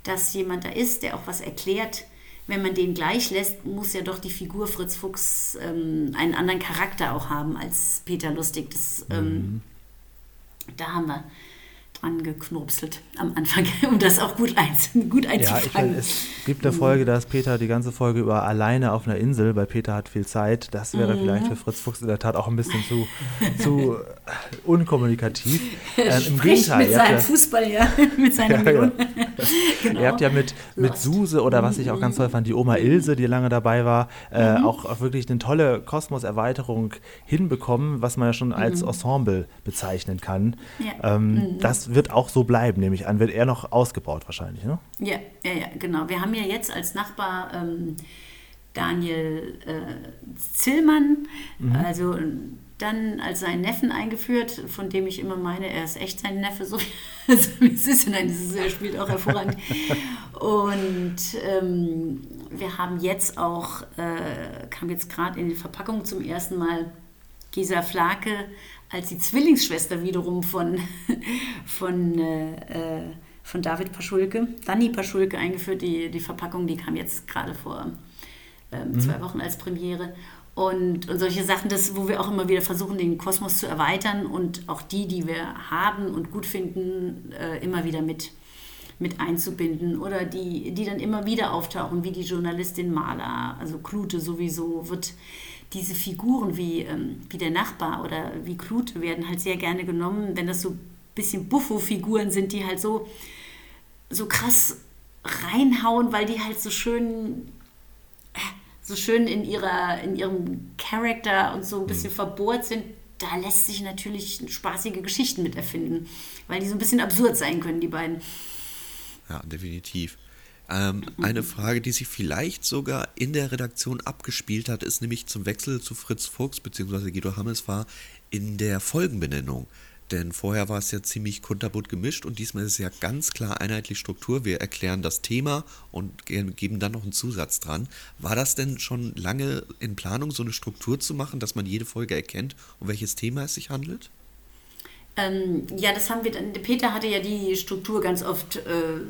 dass jemand da ist, der auch was erklärt, wenn man den gleich lässt, muss ja doch die Figur Fritz Fuchs ähm, einen anderen Charakter auch haben als Peter Lustig. Das, ähm, mhm. Da haben wir angeknurpselt am Anfang, <laughs> um das auch gut, ein, gut einzufangen. Ja, ich, es gibt eine Folge, da ist Peter die ganze Folge über alleine auf einer Insel, weil Peter hat viel Zeit. Das wäre mhm. vielleicht für Fritz Fuchs in der Tat auch ein bisschen zu, zu unkommunikativ. <laughs> Ähm, Im Gegenteil. Mit seinem ja, Fußball, ja, <laughs> mit seinem ja, ja. genau. Ihr habt ja mit, mit Suse oder was ich auch ganz toll fand, die Oma Ilse, die lange dabei war, äh, mhm. auch, auch, wirklich eine tolle Kosmos-Erweiterung hinbekommen, was man ja schon als mhm. Ensemble bezeichnen kann. Ähm, mhm. Das wird auch so bleiben, nehme ich an. Wird eher noch ausgebaut wahrscheinlich, ne? Ja, ja, ja, genau. Wir haben ja jetzt als Nachbar ähm, Daniel äh, Zillmann, mhm. also dann als seinen Neffen eingeführt, von dem ich immer meine, er ist echt sein Neffe, so wie <laughs> es ist. Nein, ist, er spielt auch hervorragend. <laughs> Und ähm, wir haben jetzt auch, äh, kam jetzt gerade in die Verpackung zum ersten Mal Gesa Flake als die Zwillingsschwester wiederum von, <laughs> von, äh, von David Paschulke, Dani Paschulke eingeführt. Die, die Verpackung, die kam jetzt gerade vor ähm, mhm. zwei Wochen als Premiere. Und, und solche Sachen, das, wo wir auch immer wieder versuchen, den Kosmos zu erweitern und auch die, die wir haben und gut finden, äh, immer wieder mit, mit einzubinden oder die, die dann immer wieder auftauchen, wie die Journalistin Maler, also Klute sowieso, wird diese Figuren wie, ähm, wie der Nachbar oder wie Klute werden halt sehr gerne genommen, wenn das so ein bisschen Buffo-Figuren sind, die halt so, so krass reinhauen, weil die halt so schön so schön in, ihrer, in ihrem Charakter und so ein bisschen mhm. verbohrt sind, da lässt sich natürlich spaßige Geschichten mit erfinden, weil die so ein bisschen absurd sein können, die beiden. Ja, definitiv. Ähm, eine Frage, die sich vielleicht sogar in der Redaktion abgespielt hat, ist nämlich zum Wechsel zu Fritz Fuchs bzw. Guido Hammes war in der Folgenbenennung. Denn vorher war es ja ziemlich kunterbunt gemischt und diesmal ist es ja ganz klar einheitlich Struktur. Wir erklären das Thema und geben dann noch einen Zusatz dran. War das denn schon lange in Planung, so eine Struktur zu machen, dass man jede Folge erkennt, um welches Thema es sich handelt? Ähm, ja, das haben wir dann. Peter hatte ja die Struktur ganz oft, äh,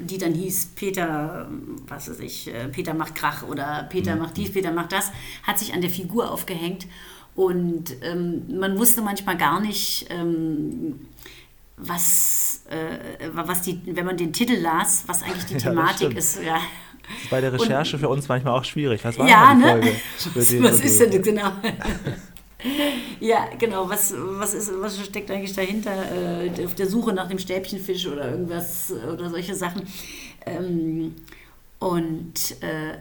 die dann hieß: Peter, was weiß ich, äh, Peter macht Krach oder Peter mhm. macht dies, Peter macht das, hat sich an der Figur aufgehängt. Und ähm, man wusste manchmal gar nicht, ähm, was, äh, was die, wenn man den Titel las, was eigentlich die <laughs> Thematik ist. Ja. Das ist bei der Recherche und, für uns manchmal auch schwierig. Was war ja, die ne? Folge? <laughs> was, was ist denn genau? <laughs> <laughs> ja, genau. Was, was, ist, was steckt eigentlich dahinter? Äh, auf der Suche nach dem Stäbchenfisch oder irgendwas oder solche Sachen. Ähm, und äh,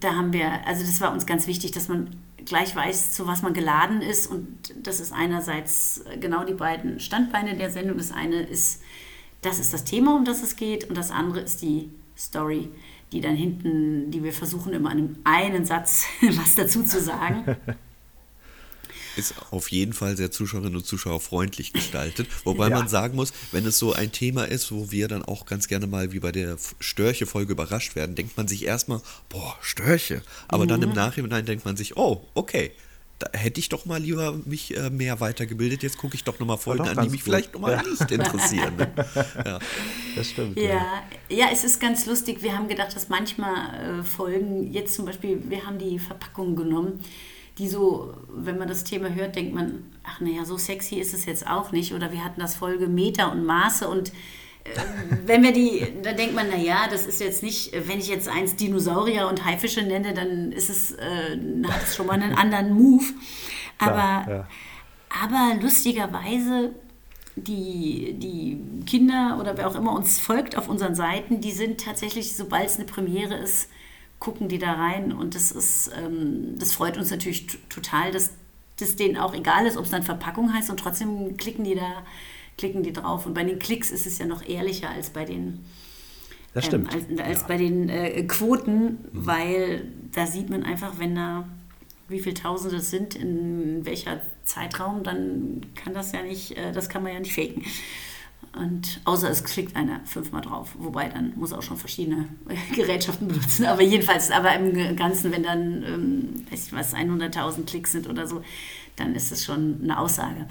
da haben wir, also das war uns ganz wichtig, dass man gleich weiß, zu was man geladen ist. Und das ist einerseits genau die beiden Standbeine der Sendung. Das eine ist, das ist das Thema, um das es geht. Und das andere ist die Story, die dann hinten, die wir versuchen immer in einem Satz <laughs> was dazu zu sagen. <laughs> ist auf jeden Fall sehr Zuschauerinnen und Zuschauer freundlich gestaltet. Wobei ja. man sagen muss, wenn es so ein Thema ist, wo wir dann auch ganz gerne mal wie bei der Störche-Folge überrascht werden, denkt man sich erstmal, boah, Störche. Aber mhm. dann im mhm. Nachhinein denkt man sich, oh, okay, da hätte ich doch mal lieber mich äh, mehr weitergebildet. Jetzt gucke ich doch nochmal Folgen an, die mich gut. vielleicht nochmal ja. nicht interessieren. Ne? <laughs> ja. Das stimmt. Ja. ja. Ja. es ist ganz lustig. Wir haben gedacht, dass manchmal äh, Folgen, jetzt zum Beispiel, wir haben die Verpackung genommen die so, wenn man das Thema hört, denkt man, ach naja, so sexy ist es jetzt auch nicht. Oder wir hatten das Folge Meter und Maße und äh, wenn wir die, da denkt man, naja, das ist jetzt nicht, wenn ich jetzt eins Dinosaurier und Haifische nenne, dann ist es, äh, hat es schon mal einen anderen Move. Aber, Klar, ja. aber lustigerweise, die, die Kinder oder wer auch immer uns folgt auf unseren Seiten, die sind tatsächlich, sobald es eine Premiere ist, gucken die da rein und das ist, ähm, das freut uns natürlich total, dass das denen auch egal ist, ob es dann Verpackung heißt und trotzdem klicken die da, klicken die drauf. Und bei den Klicks ist es ja noch ehrlicher als bei den das stimmt. Ähm, als, als ja. bei den äh, Quoten, mhm. weil da sieht man einfach, wenn da wie viele Tausende es sind, in welcher Zeitraum, dann kann das ja nicht, äh, das kann man ja nicht faken. Und außer es klickt einer fünfmal drauf, wobei dann muss auch schon verschiedene <laughs> Gerätschaften benutzen. Aber jedenfalls, aber im Ganzen, wenn dann, ähm, weiß ich was, 100.000 Klicks sind oder so, dann ist es schon eine Aussage.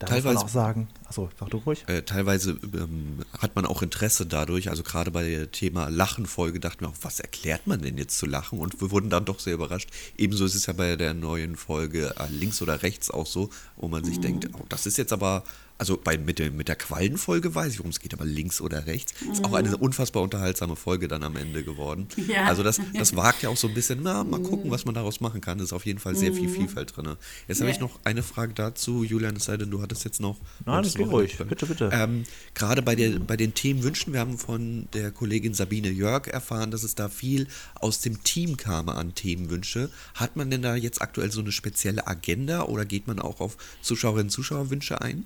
Da teilweise, muss man auch sagen, achso, sag du ruhig. Äh, teilweise ähm, hat man auch Interesse dadurch, also gerade bei dem Thema Lachen-Folge dachten wir auch, was erklärt man denn jetzt zu lachen? Und wir wurden dann doch sehr überrascht. Ebenso ist es ja bei der neuen Folge äh, links oder rechts auch so, wo man sich mhm. denkt, oh, das ist jetzt aber also bei, mit, der, mit der Quallenfolge weiß ich, worum es geht, aber links oder rechts. Ist auch eine mhm. unfassbar unterhaltsame Folge dann am Ende geworden. Ja. Also das, <laughs> das wagt ja auch so ein bisschen, na, mal gucken, mhm. was man daraus machen kann. ist auf jeden Fall sehr viel mhm. Vielfalt drin. Jetzt ja. habe ich noch eine Frage dazu, Julian, es sei denn, du hattest jetzt noch. Nein, das geht ruhig. Bitte, bitte. Ähm, Gerade bei, der, bei den Themenwünschen, wir haben von der Kollegin Sabine Jörg erfahren, dass es da viel aus dem Team kam an Themenwünsche. Hat man denn da jetzt aktuell so eine spezielle Agenda oder geht man auch auf Zuschauerinnen und Zuschauerwünsche ein?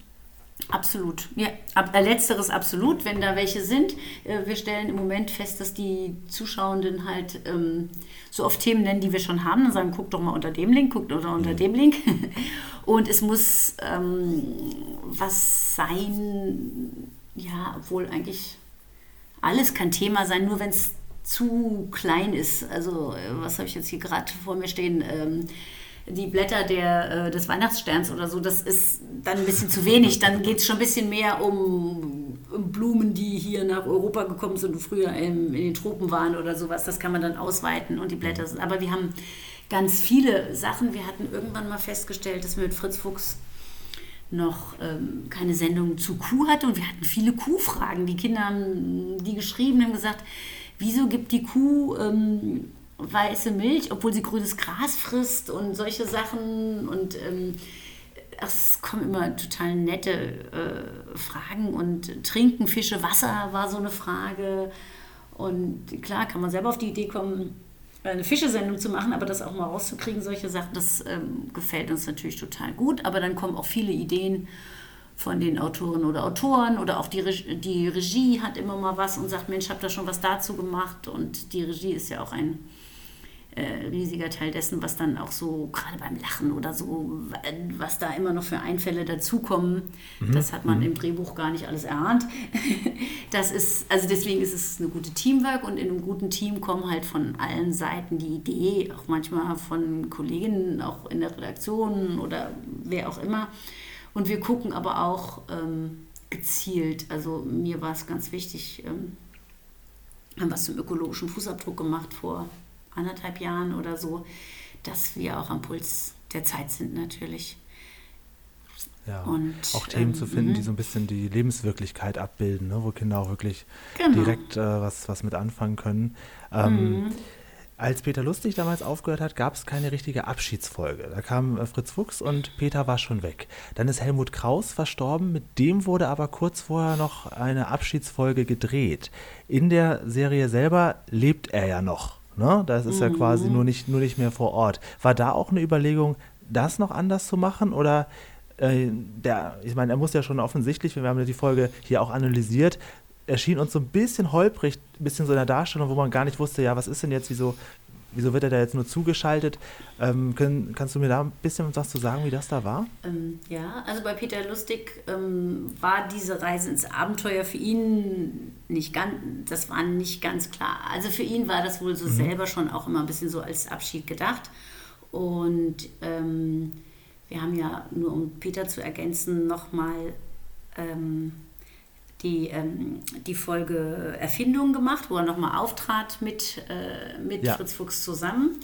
Absolut. Ja, ab, äh, letzteres absolut, wenn da welche sind. Äh, wir stellen im Moment fest, dass die Zuschauenden halt ähm, so oft Themen nennen, die wir schon haben, und sagen, guck doch mal unter dem Link, guck oder unter ja. dem Link. <laughs> Und es muss ähm, was sein, ja, obwohl eigentlich alles kann Thema sein, nur wenn es zu klein ist. Also, äh, was habe ich jetzt hier gerade vor mir stehen? Ähm, die Blätter der, äh, des Weihnachtssterns oder so, das ist dann ein bisschen zu wenig. Dann geht es schon ein bisschen mehr um Blumen, die hier nach Europa gekommen sind und früher in, in den Tropen waren oder sowas. Das kann man dann ausweiten und die Blätter sind. Aber wir haben ganz viele Sachen. Wir hatten irgendwann mal festgestellt, dass wir mit Fritz Fuchs noch ähm, keine Sendung zu Kuh hatte und wir hatten viele Kuhfragen. Die Kinder haben die geschrieben, haben gesagt, wieso gibt die Kuh ähm, weiße Milch, obwohl sie grünes Gras frisst und solche Sachen und ähm, es kommen immer total nette äh, Fragen und trinken Fische Wasser war so eine Frage und klar kann man selber auf die Idee kommen, eine Fischesendung zu machen, aber das auch mal rauszukriegen, solche Sachen, das ähm, gefällt uns natürlich total gut. Aber dann kommen auch viele Ideen von den Autoren oder Autoren oder auch die, Regie, die Regie hat immer mal was und sagt, Mensch, habt ihr schon was dazu gemacht? Und die Regie ist ja auch ein äh, riesiger Teil dessen, was dann auch so, gerade beim Lachen oder so, was da immer noch für Einfälle dazukommen, mhm. das hat man mhm. im Drehbuch gar nicht alles erahnt. <laughs> Das ist, also deswegen ist es eine gute Teamwork und in einem guten Team kommen halt von allen Seiten die Idee, auch manchmal von Kolleginnen, auch in der Redaktion oder wer auch immer. Und wir gucken aber auch ähm, gezielt, also mir war es ganz wichtig, ähm, haben was zum ökologischen Fußabdruck gemacht vor anderthalb Jahren oder so, dass wir auch am Puls der Zeit sind natürlich. Ja, und, auch Themen ähm, zu finden, die mhm. so ein bisschen die Lebenswirklichkeit abbilden, ne, wo Kinder auch wirklich genau. direkt äh, was, was mit anfangen können. Ähm, mhm. Als Peter Lustig damals aufgehört hat, gab es keine richtige Abschiedsfolge. Da kam äh, Fritz Fuchs und Peter war schon weg. Dann ist Helmut Kraus verstorben, mit dem wurde aber kurz vorher noch eine Abschiedsfolge gedreht. In der Serie selber lebt er ja noch. Ne? Das ist mhm. ja quasi nur nicht, nur nicht mehr vor Ort. War da auch eine Überlegung, das noch anders zu machen? Oder äh, der, ich meine, er muss ja schon offensichtlich, wir haben ja die Folge hier auch analysiert, erschien uns so ein bisschen holprig, ein bisschen so in der Darstellung, wo man gar nicht wusste, ja, was ist denn jetzt, wieso, wieso wird er da jetzt nur zugeschaltet? Ähm, können, kannst du mir da ein bisschen was zu sagen, wie das da war? Ähm, ja, also bei Peter Lustig ähm, war diese Reise ins Abenteuer für ihn nicht ganz, das war nicht ganz klar. Also für ihn war das wohl so mhm. selber schon auch immer ein bisschen so als Abschied gedacht. Und ähm, wir haben ja, nur um Peter zu ergänzen, nochmal ähm, die, ähm, die Folge Erfindung gemacht, wo er nochmal auftrat mit, äh, mit ja. Fritz Fuchs zusammen.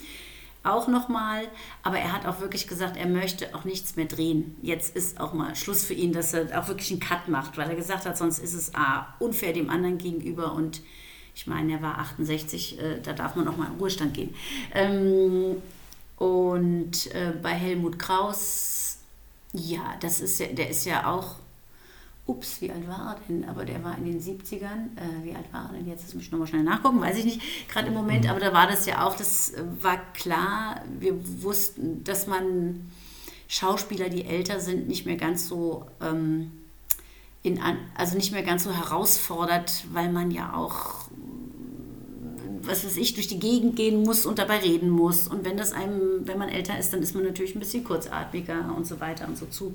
Auch nochmal, aber er hat auch wirklich gesagt, er möchte auch nichts mehr drehen. Jetzt ist auch mal Schluss für ihn, dass er auch wirklich einen Cut macht, weil er gesagt hat, sonst ist es A, unfair dem anderen gegenüber und ich meine, er war 68, äh, da darf man auch mal in Ruhestand gehen. Ähm, und äh, bei Helmut Kraus, ja, das ist ja, der ist ja auch ups, wie alt war er denn? Aber der war in den 70ern. Äh, wie alt war er denn jetzt? Das muss ich nochmal schnell nachgucken, weiß ich nicht, gerade im Moment. Aber da war das ja auch, das war klar, wir wussten, dass man Schauspieler, die älter sind, nicht mehr ganz so. Ähm, in, also nicht mehr ganz so herausfordert, weil man ja auch was weiß ich, durch die Gegend gehen muss und dabei reden muss. Und wenn das einem, wenn man älter ist, dann ist man natürlich ein bisschen kurzatmiger und so weiter und so zu.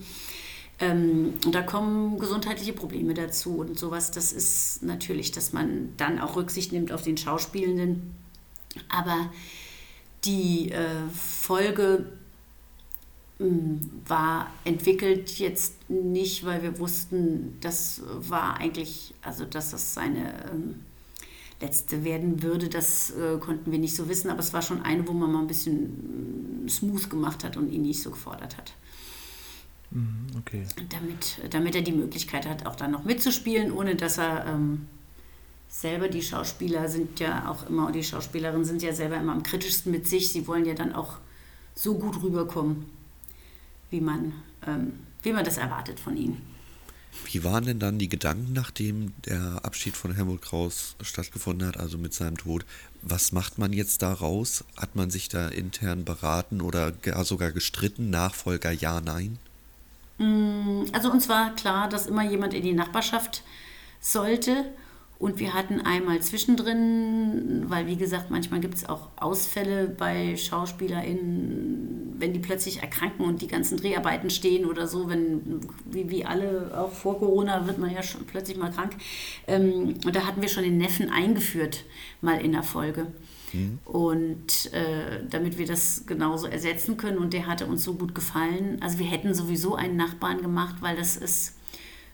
Ähm, und da kommen gesundheitliche Probleme dazu und sowas. Das ist natürlich, dass man dann auch Rücksicht nimmt auf den Schauspielenden. Aber die äh, Folge hm, war entwickelt jetzt nicht, weil wir wussten, das war eigentlich, also dass das seine ähm, letzte werden würde, das äh, konnten wir nicht so wissen. Aber es war schon eine, wo man mal ein bisschen hm, smooth gemacht hat und ihn nicht so gefordert hat. Mhm, okay. Damit, damit er die Möglichkeit hat, auch dann noch mitzuspielen, ohne dass er ähm, selber, die Schauspieler sind ja auch immer, die Schauspielerinnen sind ja selber immer am kritischsten mit sich. Sie wollen ja dann auch so gut rüberkommen, wie man, ähm, wie man das erwartet von ihnen. Wie waren denn dann die Gedanken, nachdem der Abschied von Helmut Kraus stattgefunden hat, also mit seinem Tod? Was macht man jetzt daraus? Hat man sich da intern beraten oder sogar gestritten? Nachfolger ja, nein? Mm, also uns war klar, dass immer jemand in die Nachbarschaft sollte. Und wir hatten einmal zwischendrin, weil wie gesagt, manchmal gibt es auch Ausfälle bei SchauspielerInnen, wenn die plötzlich erkranken und die ganzen Dreharbeiten stehen oder so, wenn, wie, wie alle, auch vor Corona wird man ja schon plötzlich mal krank. Ähm, und da hatten wir schon den Neffen eingeführt, mal in der Folge. Mhm. Und äh, damit wir das genauso ersetzen können und der hatte uns so gut gefallen. Also wir hätten sowieso einen Nachbarn gemacht, weil das ist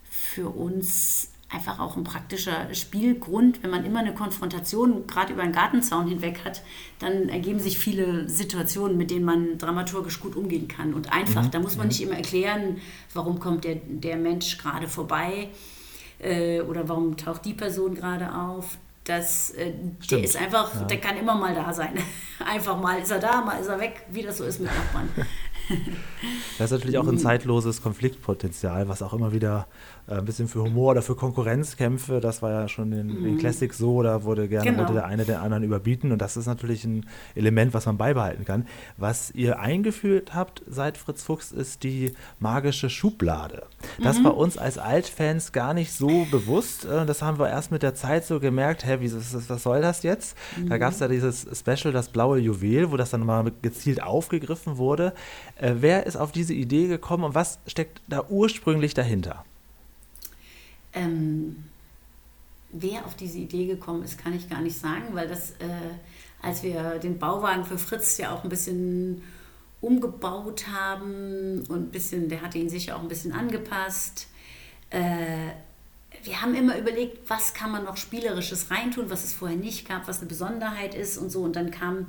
für uns einfach auch ein praktischer Spielgrund. Wenn man immer eine Konfrontation gerade über einen Gartenzaun hinweg hat, dann ergeben sich viele Situationen, mit denen man dramaturgisch gut umgehen kann. Und einfach, mhm. da muss man nicht immer erklären, warum kommt der, der Mensch gerade vorbei äh, oder warum taucht die Person gerade auf. Das, äh, der ist einfach, ja. der kann immer mal da sein. <laughs> einfach mal ist er da, mal ist er weg, wie das so ist mit Nachbarn. <laughs> das ist natürlich auch ein zeitloses Konfliktpotenzial, was auch immer wieder äh, ein bisschen für Humor oder für Konkurrenzkämpfe, das war ja schon in mhm. den Classics so, da wurde gerne genau. wollte der eine den anderen überbieten und das ist natürlich ein Element, was man beibehalten kann. Was ihr eingeführt habt seit Fritz Fuchs ist die magische Schublade. Das mhm. war uns als Altfans gar nicht so bewusst. Äh, das haben wir erst mit der Zeit so gemerkt, hä, wie, was soll das jetzt? Mhm. Da gab es ja dieses Special, das blaue Juwel, wo das dann mal gezielt aufgegriffen wurde. Äh, wer ist auf diese Idee gekommen und was steckt da ursprünglich dahinter? Ähm, wer auf diese Idee gekommen ist, kann ich gar nicht sagen, weil das, äh, als wir den Bauwagen für Fritz ja auch ein bisschen umgebaut haben und ein bisschen, der hatte ihn sicher auch ein bisschen angepasst. Äh, wir haben immer überlegt, was kann man noch Spielerisches reintun, was es vorher nicht gab, was eine Besonderheit ist und so. Und dann kam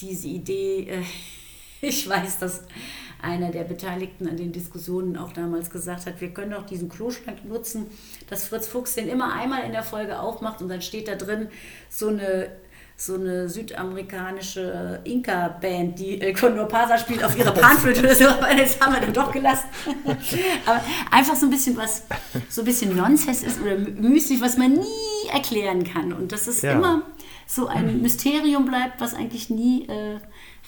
diese Idee, äh, <laughs> ich weiß, dass einer der Beteiligten an den Diskussionen auch damals gesagt hat, wir können doch diesen Kloschrank nutzen, dass Fritz Fuchs den immer einmal in der Folge aufmacht und dann steht da drin so eine so eine südamerikanische Inka-Band, die El Condor Pasa spielt auf ihrer <laughs> Panflöte oder so, aber das haben wir dann doch gelassen. <laughs> aber einfach so ein bisschen was, so ein bisschen Nonsens ist oder müßig, was man nie erklären kann. Und das ist ja. immer so ein Mysterium bleibt, was eigentlich nie äh,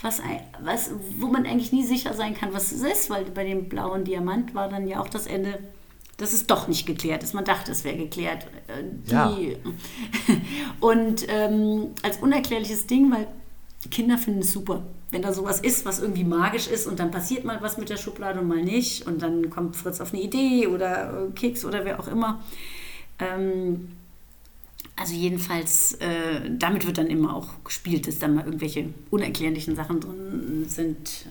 was, was, wo man eigentlich nie sicher sein kann, was es ist, weil bei dem blauen Diamant war dann ja auch das Ende, dass es doch nicht geklärt ist. Man dachte, es wäre geklärt. Äh, ja. <laughs> Und ähm, als unerklärliches Ding, weil Kinder finden es super. Wenn da sowas ist, was irgendwie magisch ist und dann passiert mal was mit der Schublade und mal nicht und dann kommt Fritz auf eine Idee oder Keks oder wer auch immer. Ähm, also jedenfalls, äh, damit wird dann immer auch gespielt, dass dann mal irgendwelche unerklärlichen Sachen drin sind.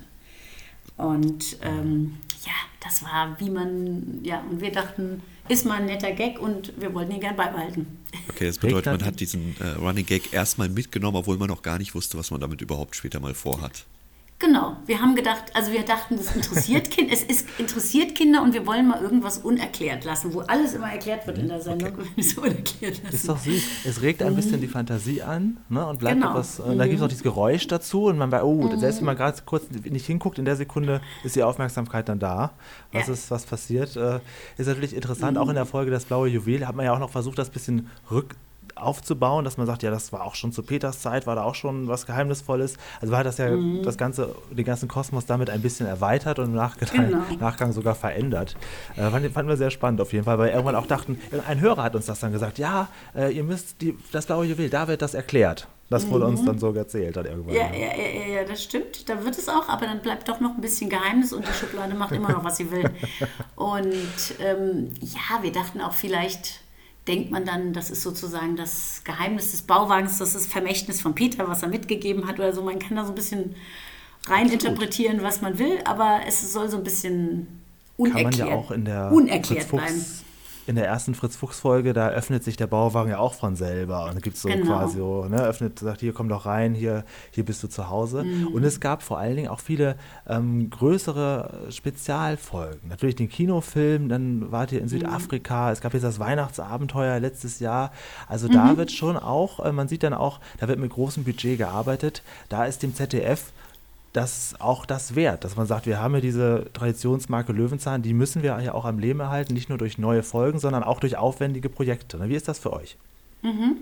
Und ähm, ja, das war, wie man, ja, und wir dachten, ist mal ein netter Gag und wir wollten ihn gern beibehalten. Okay, das bedeutet, man hat diesen äh, Running Gag erstmal mitgenommen, obwohl man noch gar nicht wusste, was man damit überhaupt später mal vorhat. Genau, wir haben gedacht, also wir dachten, das interessiert <laughs> Kinder, es ist, interessiert Kinder und wir wollen mal irgendwas unerklärt lassen, wo alles immer erklärt wird in der Sendung. <laughs> Okay. So unerklärt lassen. Ist doch süß. Es regt ein bisschen die Fantasie an ne? und bleibt genau. etwas, mhm. da gibt es noch dieses Geräusch dazu und man bei, oh, mhm. selbst wenn man gerade kurz nicht hinguckt, in der Sekunde ist die Aufmerksamkeit dann da. Was ja. ist, was passiert? Äh, ist natürlich interessant, mhm. auch in der Folge Das blaue Juwel hat man ja auch noch versucht, das bisschen rück aufzubauen, dass man sagt, ja, das war auch schon zu Peters Zeit, war da auch schon was Geheimnisvolles. Also war das ja mhm. das ganze, den ganzen Kosmos damit ein bisschen erweitert und im Nachgang, genau. <laughs> Nachgang sogar verändert. Äh, fanden, fanden wir sehr spannend auf jeden Fall, weil irgendwann auch dachten, ein Hörer hat uns das dann gesagt, ja, äh, ihr müsst die, das blaue Juwel, da wird das erklärt. Das wurde mhm. uns dann so erzählt dann irgendwann. Ja, ja, ja, ja, das stimmt. Da wird es auch, aber dann bleibt doch noch ein bisschen Geheimnis und die Schublade macht immer noch, was sie will. <laughs> Und ähm, ja, wir dachten auch vielleicht, denkt man dann, das ist sozusagen das Geheimnis des Bauwagens, das ist Vermächtnis von Peter, was er mitgegeben hat oder so. Man kann da so ein bisschen reininterpretieren, was man will, aber es soll so ein bisschen unerklärt, kann man ja auch in der unerklärt bleiben in der ersten Fritz-Fuchs-Folge, da öffnet sich der Bauwagen ja auch von selber. Und da gibt es so genau. quasi so, ne, öffnet, sagt, hier komm doch rein, hier, hier bist du zu Hause. Mhm. Und es gab vor allen Dingen auch viele ähm, größere Spezialfolgen. Natürlich den Kinofilm, dann wart ihr in mhm. Südafrika, es gab jetzt das Weihnachtsabenteuer letztes Jahr. Also da mhm. wird schon auch, äh, man sieht dann auch, da wird mit großem Budget gearbeitet. Da ist dem ZDF das auch das wert, dass man sagt, wir haben ja diese Traditionsmarke Löwenzahn, die müssen wir ja auch am Leben erhalten, nicht nur durch neue Folgen, sondern auch durch aufwendige Projekte. Wie ist das für euch? Mhm.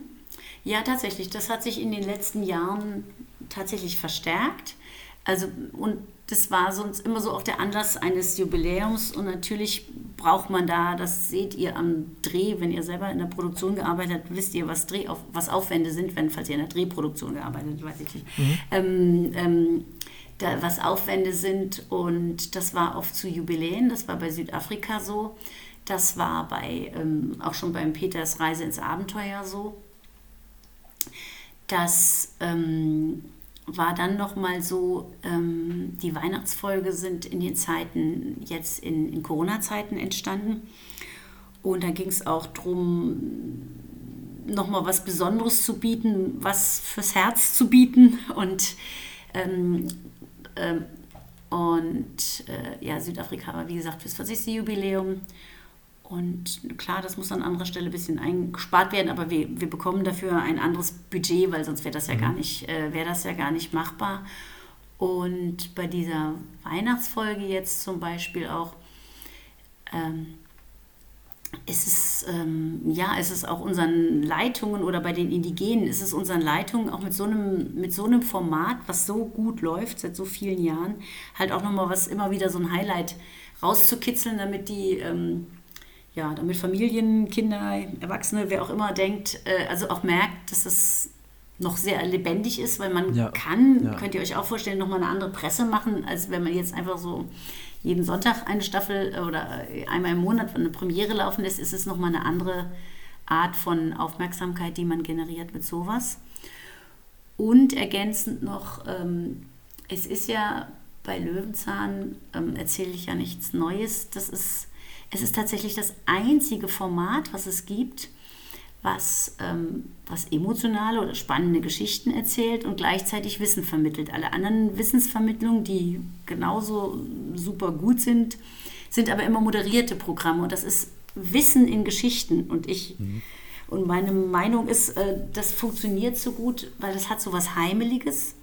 Ja, tatsächlich. Das hat sich in den letzten Jahren tatsächlich verstärkt. Also, und das war sonst immer so auch der Anlass eines Jubiläums. Und natürlich braucht man da, das seht ihr am Dreh, wenn ihr selber in der Produktion gearbeitet habt, wisst ihr, was, Dreh, was Aufwände sind, wenn, falls ihr in der Drehproduktion gearbeitet habt, weiß ich nicht. Mhm. Ähm, ähm, da, was Aufwände sind. Und das war oft zu Jubiläen, das war bei Südafrika so. Das war bei, ähm, auch schon beim Peters Reise ins Abenteuer so. Das ähm, war dann nochmal so, ähm, die Weihnachtsfolge sind in den Zeiten, jetzt in, in Corona-Zeiten entstanden. Und da ging es auch darum, nochmal was Besonderes zu bieten, was fürs Herz zu bieten. Und, ähm, ähm, und äh, ja, Südafrika war wie gesagt fürs 40. Jubiläum. Und klar, das muss an anderer Stelle ein bisschen eingespart werden, aber wir, wir bekommen dafür ein anderes Budget, weil sonst wäre das ja mhm. gar nicht, äh, wäre das ja gar nicht machbar. Und bei dieser Weihnachtsfolge jetzt zum Beispiel auch, ähm, ist es, ähm, ja, ist es auch unseren Leitungen oder bei den Indigenen, ist es unseren Leitungen auch mit so einem, mit so einem Format, was so gut läuft seit so vielen Jahren, halt auch nochmal was, immer wieder so ein Highlight rauszukitzeln, damit die, ähm, ja, damit Familien, Kinder, Erwachsene, wer auch immer denkt, äh, also auch merkt, dass es noch sehr lebendig ist, weil man ja. kann, ja. könnt ihr euch auch vorstellen, nochmal eine andere Presse machen, als wenn man jetzt einfach so jeden Sonntag eine Staffel äh, oder einmal im Monat eine Premiere laufen lässt, ist es nochmal eine andere Art von Aufmerksamkeit, die man generiert mit sowas. Und ergänzend noch, ähm, es ist ja bei Löwenzahn, ähm, erzähle ich ja nichts Neues, das ist es ist tatsächlich das einzige Format, was es gibt, was, ähm, was emotionale oder spannende Geschichten erzählt und gleichzeitig Wissen vermittelt. Alle anderen Wissensvermittlungen, die genauso super gut sind, sind aber immer moderierte Programme und das ist Wissen in Geschichten und ich mhm. und meine Meinung ist, äh, das funktioniert so gut, weil das hat so was Heimeliges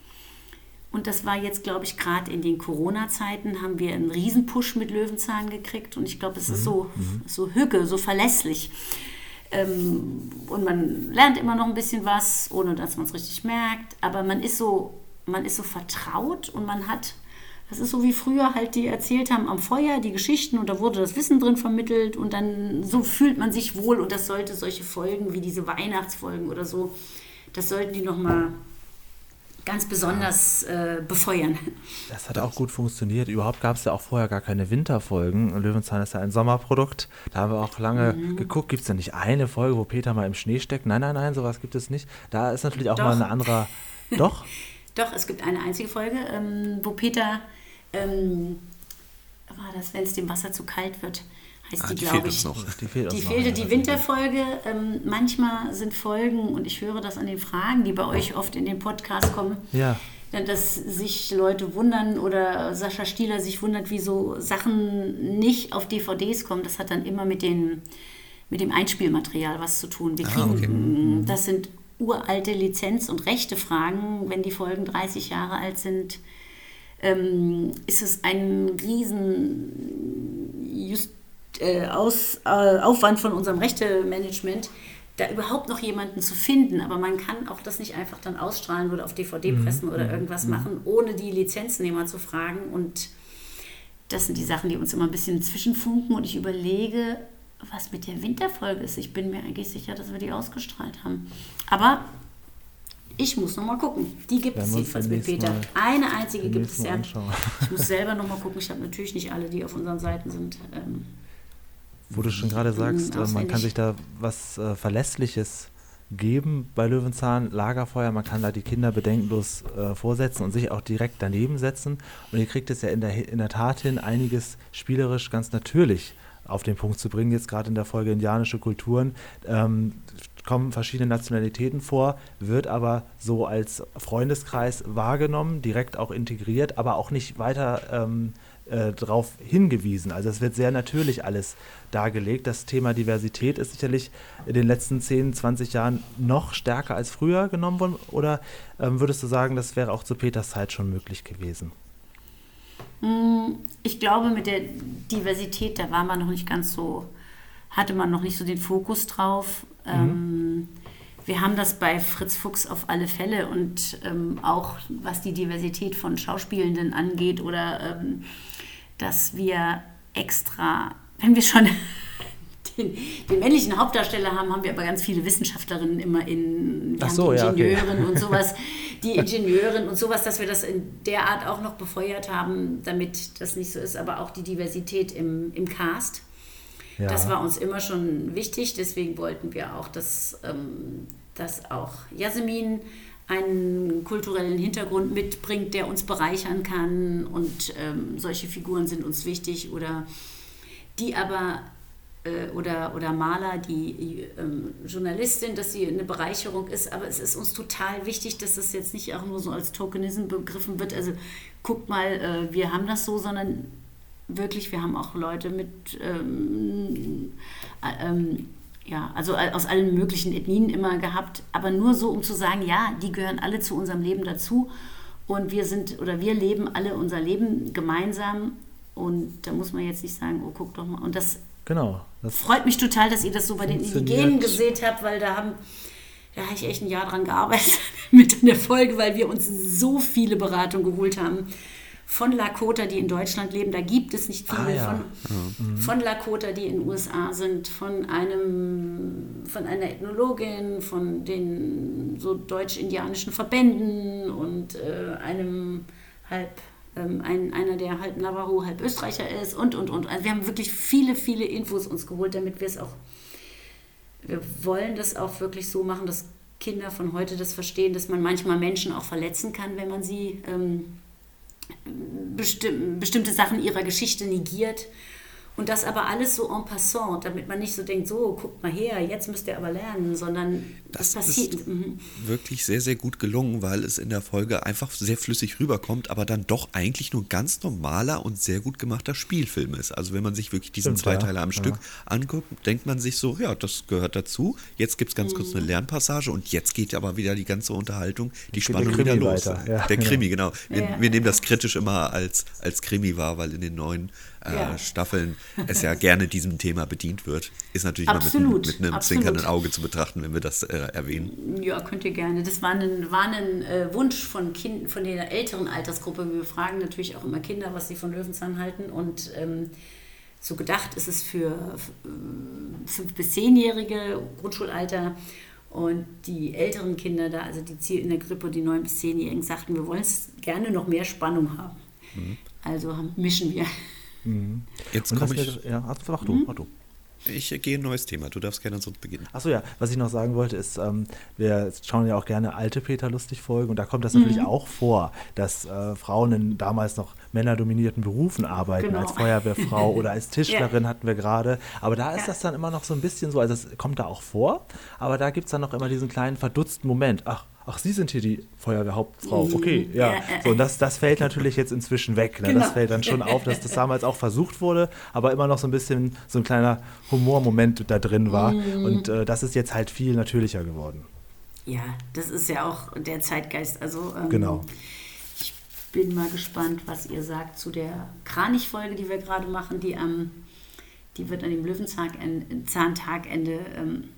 und das war jetzt, glaube ich, gerade in den Corona-Zeiten haben wir einen Riesenpush mit Löwenzahn gekriegt. Und ich glaube, es ist mhm. so, mhm. so hügge, so verlässlich. Ähm, und man lernt immer noch ein bisschen was, ohne dass man es richtig merkt. Aber man ist so, man ist so vertraut und man hat, das ist so wie früher halt die erzählt haben am Feuer, die Geschichten und da wurde das Wissen drin vermittelt und dann so fühlt man sich wohl und das sollte solche Folgen wie diese Weihnachtsfolgen oder so, das sollten die nochmal ganz besonders äh, befeuern. Das hat auch gut funktioniert. Überhaupt gab es ja auch vorher gar keine Winterfolgen. Löwenzahn ist ja ein Sommerprodukt. Da haben wir auch lange mhm. geguckt, gibt es denn nicht eine Folge, wo Peter mal im Schnee steckt? Nein, nein, nein, sowas gibt es nicht. Da ist natürlich auch Doch. mal eine andere. <laughs> Doch? Doch, es gibt eine einzige Folge, ähm, wo Peter, ähm, war das, wenn es dem Wasser zu kalt wird, heißt ah, die, die glaube ich. Noch. Die fehlt, die fehlte die Winterfolge. Ähm, manchmal sind Folgen, und ich höre das an den Fragen, die bei euch oft in den Podcast kommen, ja. dass sich Leute wundern oder Sascha Stieler sich wundert, wieso Sachen nicht auf DVDs kommen. Das hat dann immer mit, den, mit dem Einspielmaterial was zu tun. Wir ah, kriegen, ah, okay. Mhm. das sind uralte Lizenz- und Rechte-Fragen, wenn die Folgen 30 Jahre alt sind. Ähm, ist es ein riesen Just äh, Aus, äh, Aufwand von unserem Rechtemanagement, da überhaupt noch jemanden zu finden. Aber man kann auch das nicht einfach dann ausstrahlen oder auf DVD mhm. pressen oder mhm. irgendwas mhm. machen, ohne die Lizenznehmer zu fragen. Und das sind die Sachen, die uns immer ein bisschen zwischenfunken. Und ich überlege, was mit der Winterfolge ist. Ich bin mir eigentlich sicher, dass wir die ausgestrahlt haben. Aber ich muss noch mal gucken. Die gibt es jedenfalls mit Peter. Mal, Eine einzige gibt es ja. Ich muss <laughs> selber noch mal gucken. Ich habe natürlich nicht alle, die auf unseren Seiten sind. Ähm, wo du schon gerade sagst, äh, man kann sich da was äh, Verlässliches geben bei Löwenzahn, Lagerfeuer, man kann da die Kinder bedenkenlos äh, vorsetzen und sich auch direkt daneben setzen. Und ihr kriegt es ja in der, in der Tat hin, einiges spielerisch ganz natürlich auf den Punkt zu bringen. Jetzt gerade in der Folge Indianische Kulturen ähm, kommen verschiedene Nationalitäten vor, wird aber so als Freundeskreis wahrgenommen, direkt auch integriert, aber auch nicht weiter ähm, äh, darauf hingewiesen. Also es wird sehr natürlich alles dargelegt. Das Thema Diversität ist sicherlich in den letzten 10, 20 Jahren noch stärker als früher genommen worden. Oder ähm, würdest du sagen, das wäre auch zu Peters Zeit schon möglich gewesen? Hm, ich glaube, mit der Diversität, da war man noch nicht ganz so, hatte man noch nicht so den Fokus drauf. Mhm. Ähm, wir haben das bei Fritz Fuchs auf alle Fälle und ähm, auch was die Diversität von Schauspielenden angeht oder ähm, dass wir extra, wenn wir schon <laughs> den, den, männlichen Hauptdarsteller haben, haben wir aber ganz viele Wissenschaftlerinnen immer in, so, Ingenieurinnen ja, okay. und <laughs> sowas, die Ingenieurin und sowas, dass wir das in der Art auch noch befeuert haben, damit das nicht so ist, aber auch die Diversität im, im Cast. Ja. Das war uns immer schon wichtig, deswegen wollten wir auch, dass, ähm, dass auch Jasmin einen kulturellen Hintergrund mitbringt, der uns bereichern kann und ähm, solche Figuren sind uns wichtig oder die aber äh, oder, oder Maler, die ähm, Journalistin, dass sie eine Bereicherung ist, aber es ist uns total wichtig, dass das jetzt nicht auch nur so als Tokenism begriffen wird. Also guckt mal, äh, wir haben das so, sondern wirklich, wir haben auch Leute mit ähm, äh, ähm, ja, also aus allen möglichen Ethnien immer gehabt, aber nur so, um zu sagen, ja, die gehören alle zu unserem Leben dazu und wir sind oder wir leben alle unser Leben gemeinsam und da muss man jetzt nicht sagen, oh, guck doch mal. Und das, genau, das freut mich total, dass ihr das so bei den Indigenen gesehen habt, weil da haben da habe ich echt ein Jahr dran gearbeitet <laughs> mit in der Folge, weil wir uns so viele Beratungen geholt haben von Lakota, die in Deutschland leben. Da gibt es nicht viele. Ah, ja. von, ja. von Lakota, die in den USA sind, von, einem, von einer Ethnologin, von den so deutsch-indianischen Verbänden und äh, einem halb ähm, ein, einer, der halb Navajo, halb Österreicher ist und, und, und. Also wir haben wirklich viele, viele Infos uns geholt, damit wir es auch, wir wollen das auch wirklich so machen, dass Kinder von heute das verstehen, dass man manchmal Menschen auch verletzen kann, wenn man sie ähm, besti bestimmte Sachen ihrer Geschichte negiert. Und das aber alles so en passant, damit man nicht so denkt, so, guckt mal her, jetzt müsst ihr aber lernen, sondern das, das passiert. Ist mhm. wirklich sehr, sehr gut gelungen, weil es in der Folge einfach sehr flüssig rüberkommt, aber dann doch eigentlich nur ein ganz normaler und sehr gut gemachter Spielfilm ist. Also wenn man sich wirklich diesen Stimmt, Zweiteiler ja. am Stück anguckt, denkt man sich so, ja, das gehört dazu. Jetzt gibt es ganz mhm. kurz eine Lernpassage und jetzt geht aber wieder die ganze Unterhaltung, die Spannung wieder los. Ja, der. Krimi, genau. Wir, wir nehmen das kritisch immer als, als Krimi wahr, weil in den neuen äh, ja. Staffeln es ja gerne diesem Thema bedient wird. Ist natürlich Absolut. mal mit, mit einem Absolut. zwinkernden Auge zu betrachten, wenn wir das äh, erwähnen. Ja, könnt ihr gerne. Das war ein, war ein äh, Wunsch von, kind, von der älteren Altersgruppe. Wir fragen natürlich auch immer Kinder, was sie von Löwenzahn halten. Und ähm, so gedacht ist es für fünf- bis zehnjährige Grundschulalter. Und die älteren Kinder da, also die in der Grippe, die neun bis zehnjährigen, sagten, wir wollen es gerne noch mehr Spannung haben. Mhm. Also mischen wir. Mhm. Jetzt komme ich. Ja, mach du, mach du. Ich gehe ein neues Thema. Du darfst gerne sonst beginnen. Achso, ja. Was ich noch sagen wollte, ist, ähm, wir schauen ja auch gerne alte Peter Lustig-Folgen und da kommt das mhm. natürlich auch vor, dass äh, Frauen in damals noch männerdominierten Berufen arbeiten, genau. als Feuerwehrfrau <laughs> oder als Tischlerin ja. hatten wir gerade. Aber da ist ja. das dann immer noch so ein bisschen so, also es kommt da auch vor, aber da gibt es dann noch immer diesen kleinen verdutzten Moment. Ach, ach, Sie sind hier die Feuerwehrhauptfrau. Mhm. Okay, ja. So, und das, das fällt natürlich jetzt inzwischen weg. Ne? Genau. Das fällt dann schon auf, dass das damals auch versucht wurde, aber immer noch so ein bisschen so ein kleiner Humormoment da drin war. Mhm. Und äh, das ist jetzt halt viel natürlicher geworden. Ja, das ist ja auch der Zeitgeist. Also, ähm, genau. Ich bin mal gespannt, was ihr sagt zu der Kranich-Folge, die wir gerade machen, die am, die wird an dem Löwenzahntag-Ende ähm,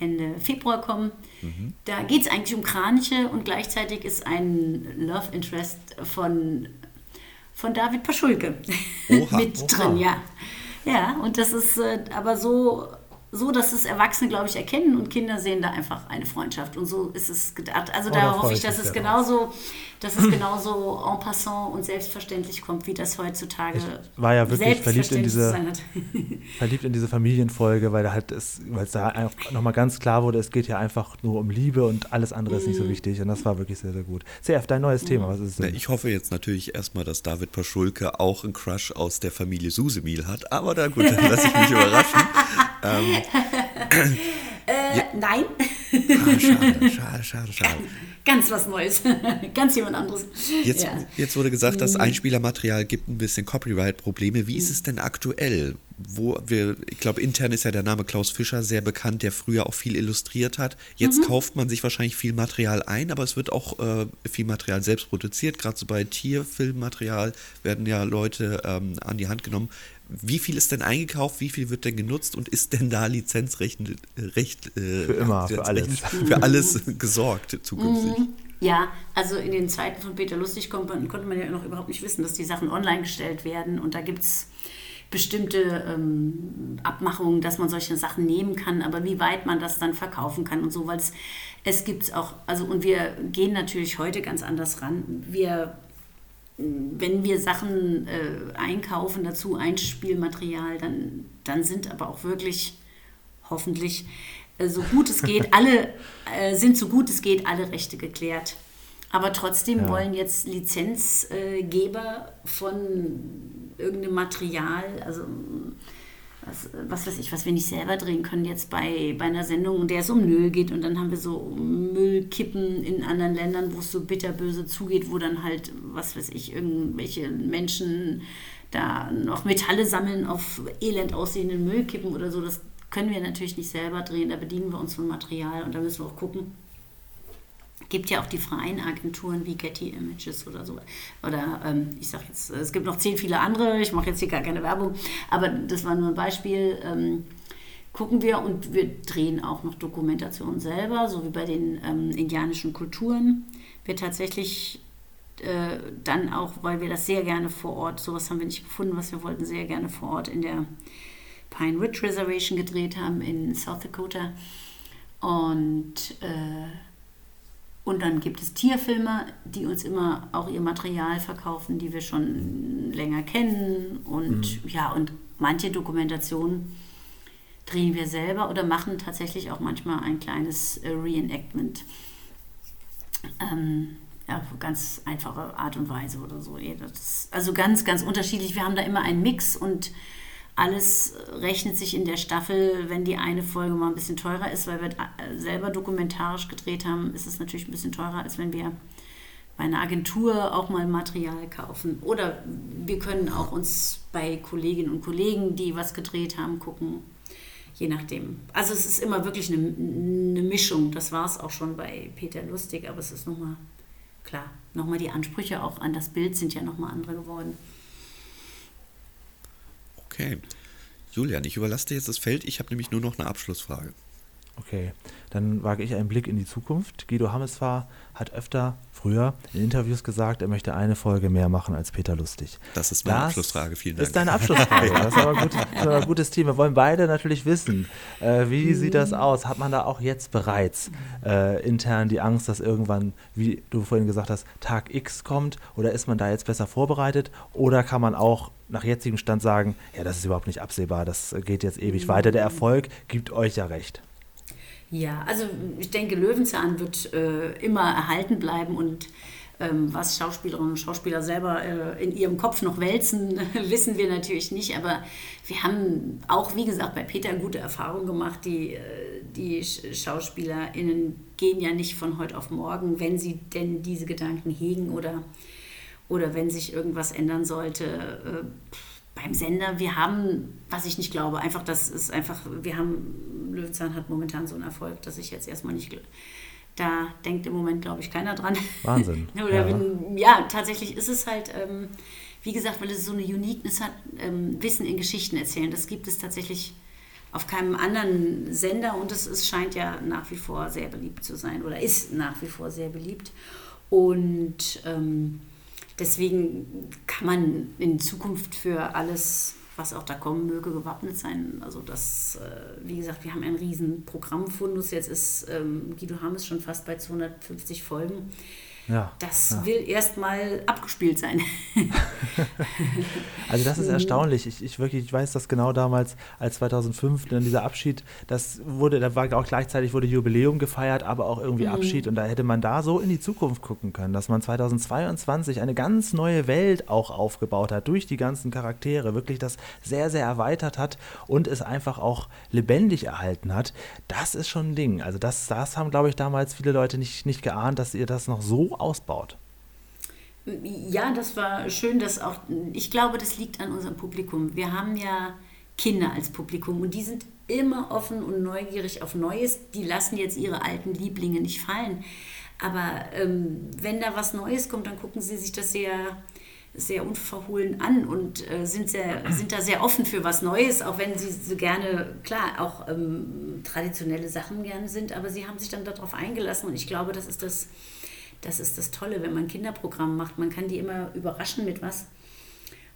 Ende Februar kommen. Mhm. Da geht es eigentlich um Kraniche und gleichzeitig ist ein Love Interest von, von David Paschulke <laughs> mit Oha. drin, ja. Ja, und das ist äh, aber so so, dass es Erwachsene, glaube ich, erkennen und Kinder sehen da einfach eine Freundschaft. Und so ist es gedacht. Also oh, da hoffe ich, dass es genauso, dass es genauso en passant und selbstverständlich kommt, wie das heutzutage ich war ja wirklich verliebt in diese <laughs> verliebt in diese Familienfolge, weil da halt es, weil es da nochmal ganz klar wurde, es geht ja einfach nur um Liebe und alles andere ist nicht so mhm. wichtig. Und das war wirklich sehr, sehr gut. CF, dein neues Thema, was ist es denn? Ich hoffe jetzt natürlich erstmal, dass David Paschulke auch einen Crush aus der Familie Susemil hat, aber da gut, dann lasse ich mich <laughs> überraschen. ähm, äh, ja. Nein. Ah, schade, schade, schade, schade. Ganz was Neues. <laughs> Ganz jemand anderes. Jetzt, ja. jetzt wurde gesagt, das mhm. Einspielermaterial gibt ein bisschen Copyright-Probleme. Wie ist mhm. es denn aktuell? Wo wir, ich glaube, intern ist ja der Name Klaus Fischer sehr bekannt, der früher auch viel illustriert hat. Jetzt mhm. kauft man sich wahrscheinlich viel Material ein, aber es wird auch äh, viel Material selbst produziert. Gerade so bei Tierfilmmaterial werden ja Leute ähm, an die Hand genommen wie viel ist denn eingekauft, wie viel wird denn genutzt und ist denn da Lizenzrecht Recht, äh, für immer, für alles. Für alles gesorgt zukünftig? Mhm. Ja, also in den Zeiten von Peter Lustig konnte man, konnte man ja noch überhaupt nicht wissen, dass die Sachen online gestellt werden und da gibt es bestimmte ähm, Abmachungen, dass man solche Sachen nehmen kann, aber wie weit man das dann verkaufen kann und so, weil es, Es gibt es auch, also und wir gehen natürlich heute ganz anders ran. Wir, wenn wir Sachen äh, einkaufen, dazu Einspielmaterial, dann, dann sind aber auch wirklich hoffentlich äh, so gut es geht, <laughs> alle äh, sind so gut es geht alle Rechte geklärt. Aber trotzdem ja. wollen jetzt Lizenzgeber von irgendeinem Material, also was, was weiß ich, was wir nicht selber drehen können, jetzt bei, bei einer Sendung, in der es um Müll geht und dann haben wir so Müllkippen in anderen Ländern, wo es so bitterböse zugeht, wo dann halt, was weiß ich, irgendwelche Menschen da noch Metalle sammeln auf elend aussehenden Müllkippen oder so. Das können wir natürlich nicht selber drehen, da bedienen wir uns von Material und da müssen wir auch gucken, gibt ja auch die freien Agenturen wie Getty Images oder so. Oder ähm, ich sage jetzt, es gibt noch zehn viele andere, ich mache jetzt hier gar keine Werbung, aber das war nur ein Beispiel. Ähm, gucken wir und wir drehen auch noch Dokumentationen selber, so wie bei den ähm, indianischen Kulturen. Wir tatsächlich äh, dann auch, weil wir das sehr gerne vor Ort, sowas haben wir nicht gefunden, was wir wollten, sehr gerne vor Ort in der Pine Ridge Reservation gedreht haben in South Dakota. Und äh, und dann gibt es Tierfilmer, die uns immer auch ihr Material verkaufen, die wir schon länger kennen. Und mhm. ja, und manche Dokumentationen drehen wir selber oder machen tatsächlich auch manchmal ein kleines äh, Reenactment. Ähm, ja, ganz einfache Art und Weise oder so. also ganz, ganz unterschiedlich. Wir haben da immer einen Mix und alles rechnet sich in der Staffel, wenn die eine Folge mal ein bisschen teurer ist, weil wir selber dokumentarisch gedreht haben, ist es natürlich ein bisschen teurer, als wenn wir bei einer Agentur auch mal Material kaufen. Oder wir können auch uns bei Kolleginnen und Kollegen, die was gedreht haben, gucken. Je nachdem. Also es ist immer wirklich eine, eine Mischung. Das war es auch schon bei Peter Lustig, aber es ist nochmal, klar, nochmal die Ansprüche auch an das Bild sind ja nochmal andere geworden. Okay. Julian, ich überlasse dir jetzt das Feld. Ich habe nämlich nur noch eine Abschlussfrage. Okay, dann wage ich einen Blick in die Zukunft. Guido Hammesfahr hat öfter früher in Interviews gesagt, er möchte eine Folge mehr machen als Peter Lustig. Das ist meine das Abschlussfrage, vielen Dank. Das ist deine Abschlussfrage. <laughs> Das ist aber, gut, das ist aber ein gutes Team. Wir wollen beide natürlich wissen, äh, wie sieht das aus? Hat man da auch jetzt bereits äh, intern die Angst, dass irgendwann, wie du vorhin gesagt hast, Tag X kommt? Oder ist man da jetzt besser vorbereitet? Oder kann man auch nach jetzigem Stand sagen, ja, das ist überhaupt nicht absehbar, das geht jetzt ewig weiter. Der Erfolg gibt euch ja recht. Ja, also ich denke, Löwenzahn wird äh, immer erhalten bleiben und ähm, was Schauspielerinnen und Schauspieler selber äh, in ihrem Kopf noch wälzen, <laughs> wissen wir natürlich nicht. Aber wir haben auch, wie gesagt, bei Peter gute Erfahrungen gemacht. Die, äh, die SchauspielerInnen gehen ja nicht von heute auf morgen, wenn sie denn diese Gedanken hegen oder, oder wenn sich irgendwas ändern sollte. Äh, beim Sender, wir haben, was ich nicht glaube, einfach, das ist einfach, wir haben, Löwenzahn hat momentan so einen Erfolg, dass ich jetzt erstmal nicht, da denkt im Moment, glaube ich, keiner dran. Wahnsinn. <laughs> Ja. Wenn, ja. tatsächlich ist es halt, ähm, wie gesagt, weil es so eine Uniqueness hat, ähm, Wissen in Geschichten erzählen. Das gibt es tatsächlich auf keinem anderen Sender und es, es scheint ja nach wie vor sehr beliebt zu sein oder ist nach wie vor sehr beliebt. Und ähm, deswegen kann man in Zukunft für alles, was auch da kommen möge, gewappnet sein. Also das, äh, wie gesagt, wir haben einen riesen Programmfundus. Jetzt ist ähm, Guido Hammes schon fast bei 250 Folgen. Ja, das ja. will erstmal abgespielt sein. <laughs> also das ist erstaunlich. Ich, ich, wirklich, ich weiß das genau damals, als 2005 dann dieser Abschied, das wurde, da war auch gleichzeitig wurde Jubiläum gefeiert, aber auch irgendwie mhm. Abschied und da hätte man da so in die Zukunft gucken können, dass man 2022 eine ganz neue Welt auch aufgebaut hat durch die ganzen Charaktere, wirklich das sehr, sehr erweitert hat und es einfach auch lebendig erhalten hat. Das ist schon ein Ding. Also das, das haben, glaube ich, damals viele Leute nicht, nicht geahnt, dass ihr das noch so ausbaut. Ja, das war schön, dass auch, ich glaube, das liegt an unserem Publikum. Wir haben ja Kinder als Publikum und die sind immer offen und neugierig auf Neues. Die lassen jetzt ihre alten Lieblinge nicht fallen. Aber ähm, wenn da was Neues kommt, dann gucken sie sich das sehr, sehr unverhohlen an und äh, sind, sehr, sind da sehr offen für was Neues, auch wenn sie so gerne, klar, auch ähm, traditionelle Sachen gerne sind, aber sie haben sich dann darauf eingelassen und ich glaube, das ist das das ist das Tolle, wenn man ein Kinderprogramm macht. Man kann die immer überraschen mit was.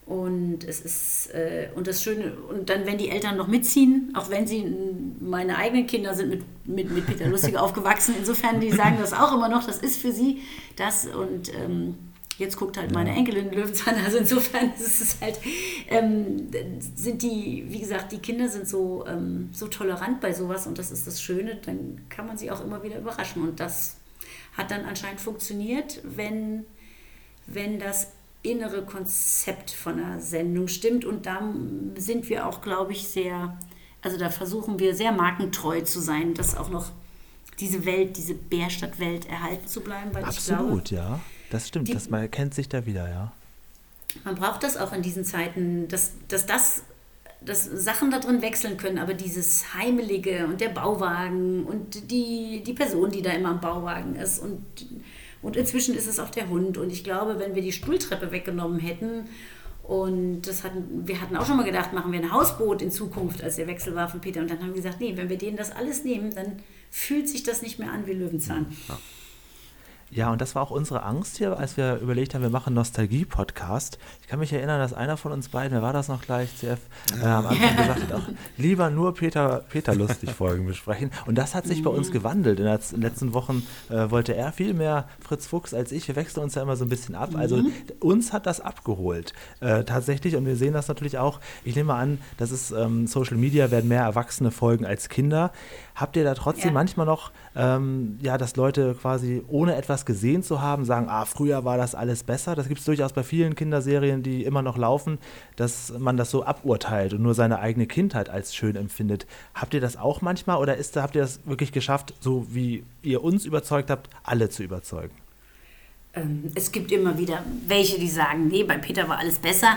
Und es ist, äh, und das Schöne, und dann, wenn die Eltern noch mitziehen, auch wenn sie, meine eigenen Kinder sind mit, mit, mit Peter Lustig <laughs> aufgewachsen, insofern, die sagen das auch immer noch, das ist für sie das und ähm, jetzt guckt halt meine Enkelin Löwenzahn, also insofern <laughs> ist es halt, ähm, sind die, wie gesagt, die Kinder sind so, ähm, so tolerant bei sowas und das ist das Schöne, dann kann man sie auch immer wieder überraschen und das hat dann anscheinend funktioniert, wenn, wenn das innere Konzept von einer Sendung stimmt. Und da sind wir auch, glaube ich, sehr, also da versuchen wir sehr markentreu zu sein, dass auch noch diese Welt, diese Bärstadt-Welt erhalten zu bleiben. Weil Absolut, glaube, ja. Das stimmt, die, das, man erkennt sich da wieder, ja. Man braucht das auch in diesen Zeiten, dass, dass das dass Sachen da drin wechseln können, aber dieses Heimelige und der Bauwagen und die, die Person, die da immer am Bauwagen ist und und inzwischen ist es auch der Hund. Und ich glaube, wenn wir die Stuhltreppe weggenommen hätten, und das hatten, wir hatten auch schon mal gedacht, machen wir ein Hausboot in Zukunft, als der Wechsel war von Peter. Und dann haben wir gesagt, nee, wenn wir denen das alles nehmen, dann fühlt sich das nicht mehr an wie Löwenzahn. Ja. Ja, und das war auch unsere Angst hier, als wir überlegt haben, wir machen Nostalgie-Podcast. Ich kann mich erinnern, dass einer von uns beiden, wer war das noch gleich, CF, äh, am Anfang gesagt hat, auch lieber nur Peter, Peter Lustig-Folgen besprechen. Und das hat sich bei uns gewandelt. In den letzten Wochen äh, wollte er viel mehr Fritz Fuchs als ich. Wir wechseln uns ja immer so ein bisschen ab. Also mhm. uns hat das abgeholt. Äh, tatsächlich, und wir sehen das natürlich auch. Ich nehme an, das ist ähm, Social Media, werden mehr Erwachsene folgen als Kinder. Habt ihr da trotzdem ja. manchmal noch, ähm, ja, dass Leute quasi ohne etwas gesehen zu haben, sagen, ah, früher war das alles besser? Das gibt es durchaus bei vielen Kinderserien, die immer noch laufen, dass man das so aburteilt und nur seine eigene Kindheit als schön empfindet. Habt ihr das auch manchmal oder ist, habt ihr das wirklich geschafft, so wie ihr uns überzeugt habt, alle zu überzeugen? Ähm, es gibt immer wieder welche, die sagen, nee, bei Peter war alles besser.